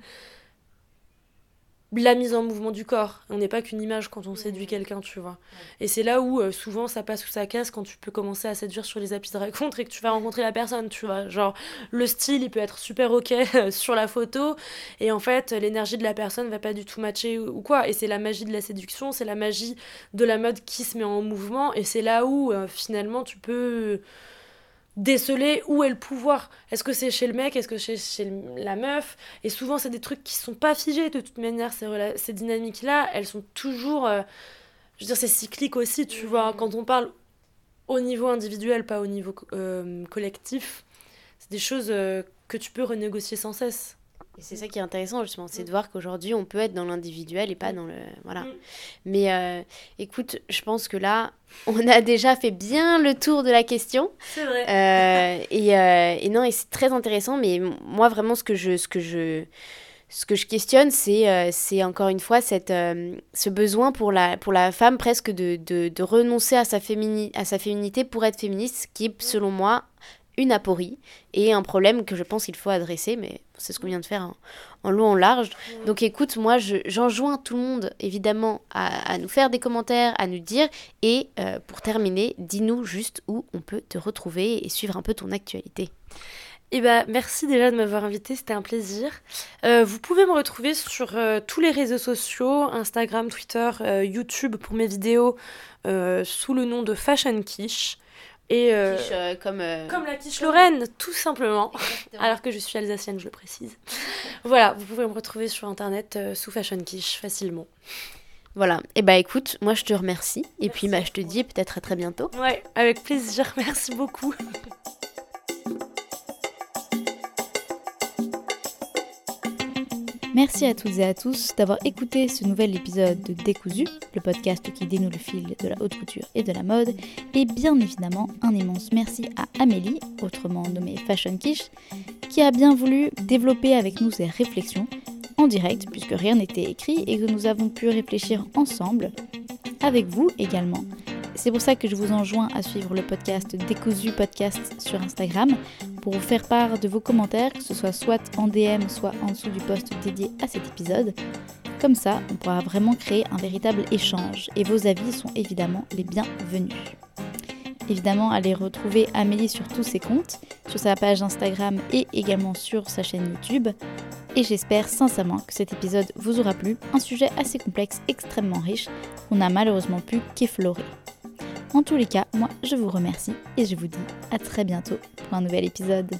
la mise en mouvement du corps. On n'est pas qu'une image quand on séduit quelqu'un, tu vois. Et c'est là où euh, souvent ça passe ou ça casse quand tu peux commencer à séduire sur les applis de rencontre et que tu vas rencontrer la personne, tu vois. Genre, le style, il peut être super ok euh, sur la photo et en fait, l'énergie de la personne va pas du tout matcher ou ou quoi. Et c'est la magie de la séduction, c'est la magie de la mode qui se met en mouvement et c'est là où euh, finalement tu peux déceler où est le pouvoir? Est-ce que c'est chez le mec, est-ce que c'est chez la meuf? Et souvent, c'est des trucs qui sont pas figés de toute manière. Ces, dynamiques-là, elles sont toujours. euh, je veux dire, c'est cyclique aussi, tu Mhm. vois. Quand on parle au niveau individuel, pas au niveau euh, collectif, c'est des choses euh, que tu peux renégocier sans cesse. Et c'est ça qui est intéressant justement, c'est Mm. de voir qu'aujourd'hui on peut être dans l'individuel et pas dans le voilà. Mm. Mais euh, écoute, je pense que là on a déjà fait bien le tour de la question C'est vrai. Euh, et, euh, et non et c'est très intéressant. Mais moi vraiment ce que je ce que je ce que je questionne, c'est c'est encore une fois cette, ce besoin pour la, pour la femme presque de, de, de renoncer à sa, fémini à sa féminité pour être féministe, ce qui est selon moi une aporie et un problème que je pense qu'il faut adresser, mais c'est ce qu'on vient de faire en, en long, en large. Donc écoute, moi je- j'enjoins tout le monde évidemment à, à nous faire des commentaires, à nous dire, et euh, pour terminer, dis-nous juste où on peut te retrouver et suivre un peu ton actualité. Eh ben, merci déjà de m'avoir invité, c'était un plaisir. Euh, vous pouvez me retrouver sur euh, tous les réseaux sociaux, Instagram, Twitter, YouTube pour mes vidéos sous le nom de Fashion Quiche. Et, euh, Quiche, euh, comme, euh, comme la quiche Lorraine, tout simplement. Exactement. Alors que je suis alsacienne, je le précise. voilà, vous pouvez me retrouver sur internet euh, sous Fashion Quiche facilement. Voilà, et bah écoute, moi je te remercie, et puis bah, je te dis peut-être à très bientôt. Ouais, avec plaisir, merci beaucoup. Merci à toutes et à tous d'avoir écouté ce nouvel épisode de Décousu, le podcast qui dénoue le fil de la haute couture et de la mode. Et bien évidemment, un immense merci à Amélie, autrement nommée Fashion Quiche, qui a bien voulu développer avec nous ses réflexions en direct, puisque rien n'était écrit et que nous avons pu réfléchir ensemble, avec vous également. C'est pour ça que je vous enjoins à suivre le podcast Décousu Podcast sur Instagram pour vous faire part de vos commentaires, que ce soit soit en DM, soit en dessous du post dédié à cet épisode. Comme ça, on pourra vraiment créer un véritable échange et vos avis sont évidemment les bienvenus. Évidemment, allez retrouver Amélie sur tous ses comptes, sur sa page Instagram et également sur sa chaîne YouTube. Et j'espère sincèrement que cet épisode vous aura plu, un sujet assez complexe, extrêmement riche, qu'on n'a malheureusement pu qu'effleurer. En tous les cas, moi, je vous remercie et je vous dis à très bientôt pour un nouvel épisode.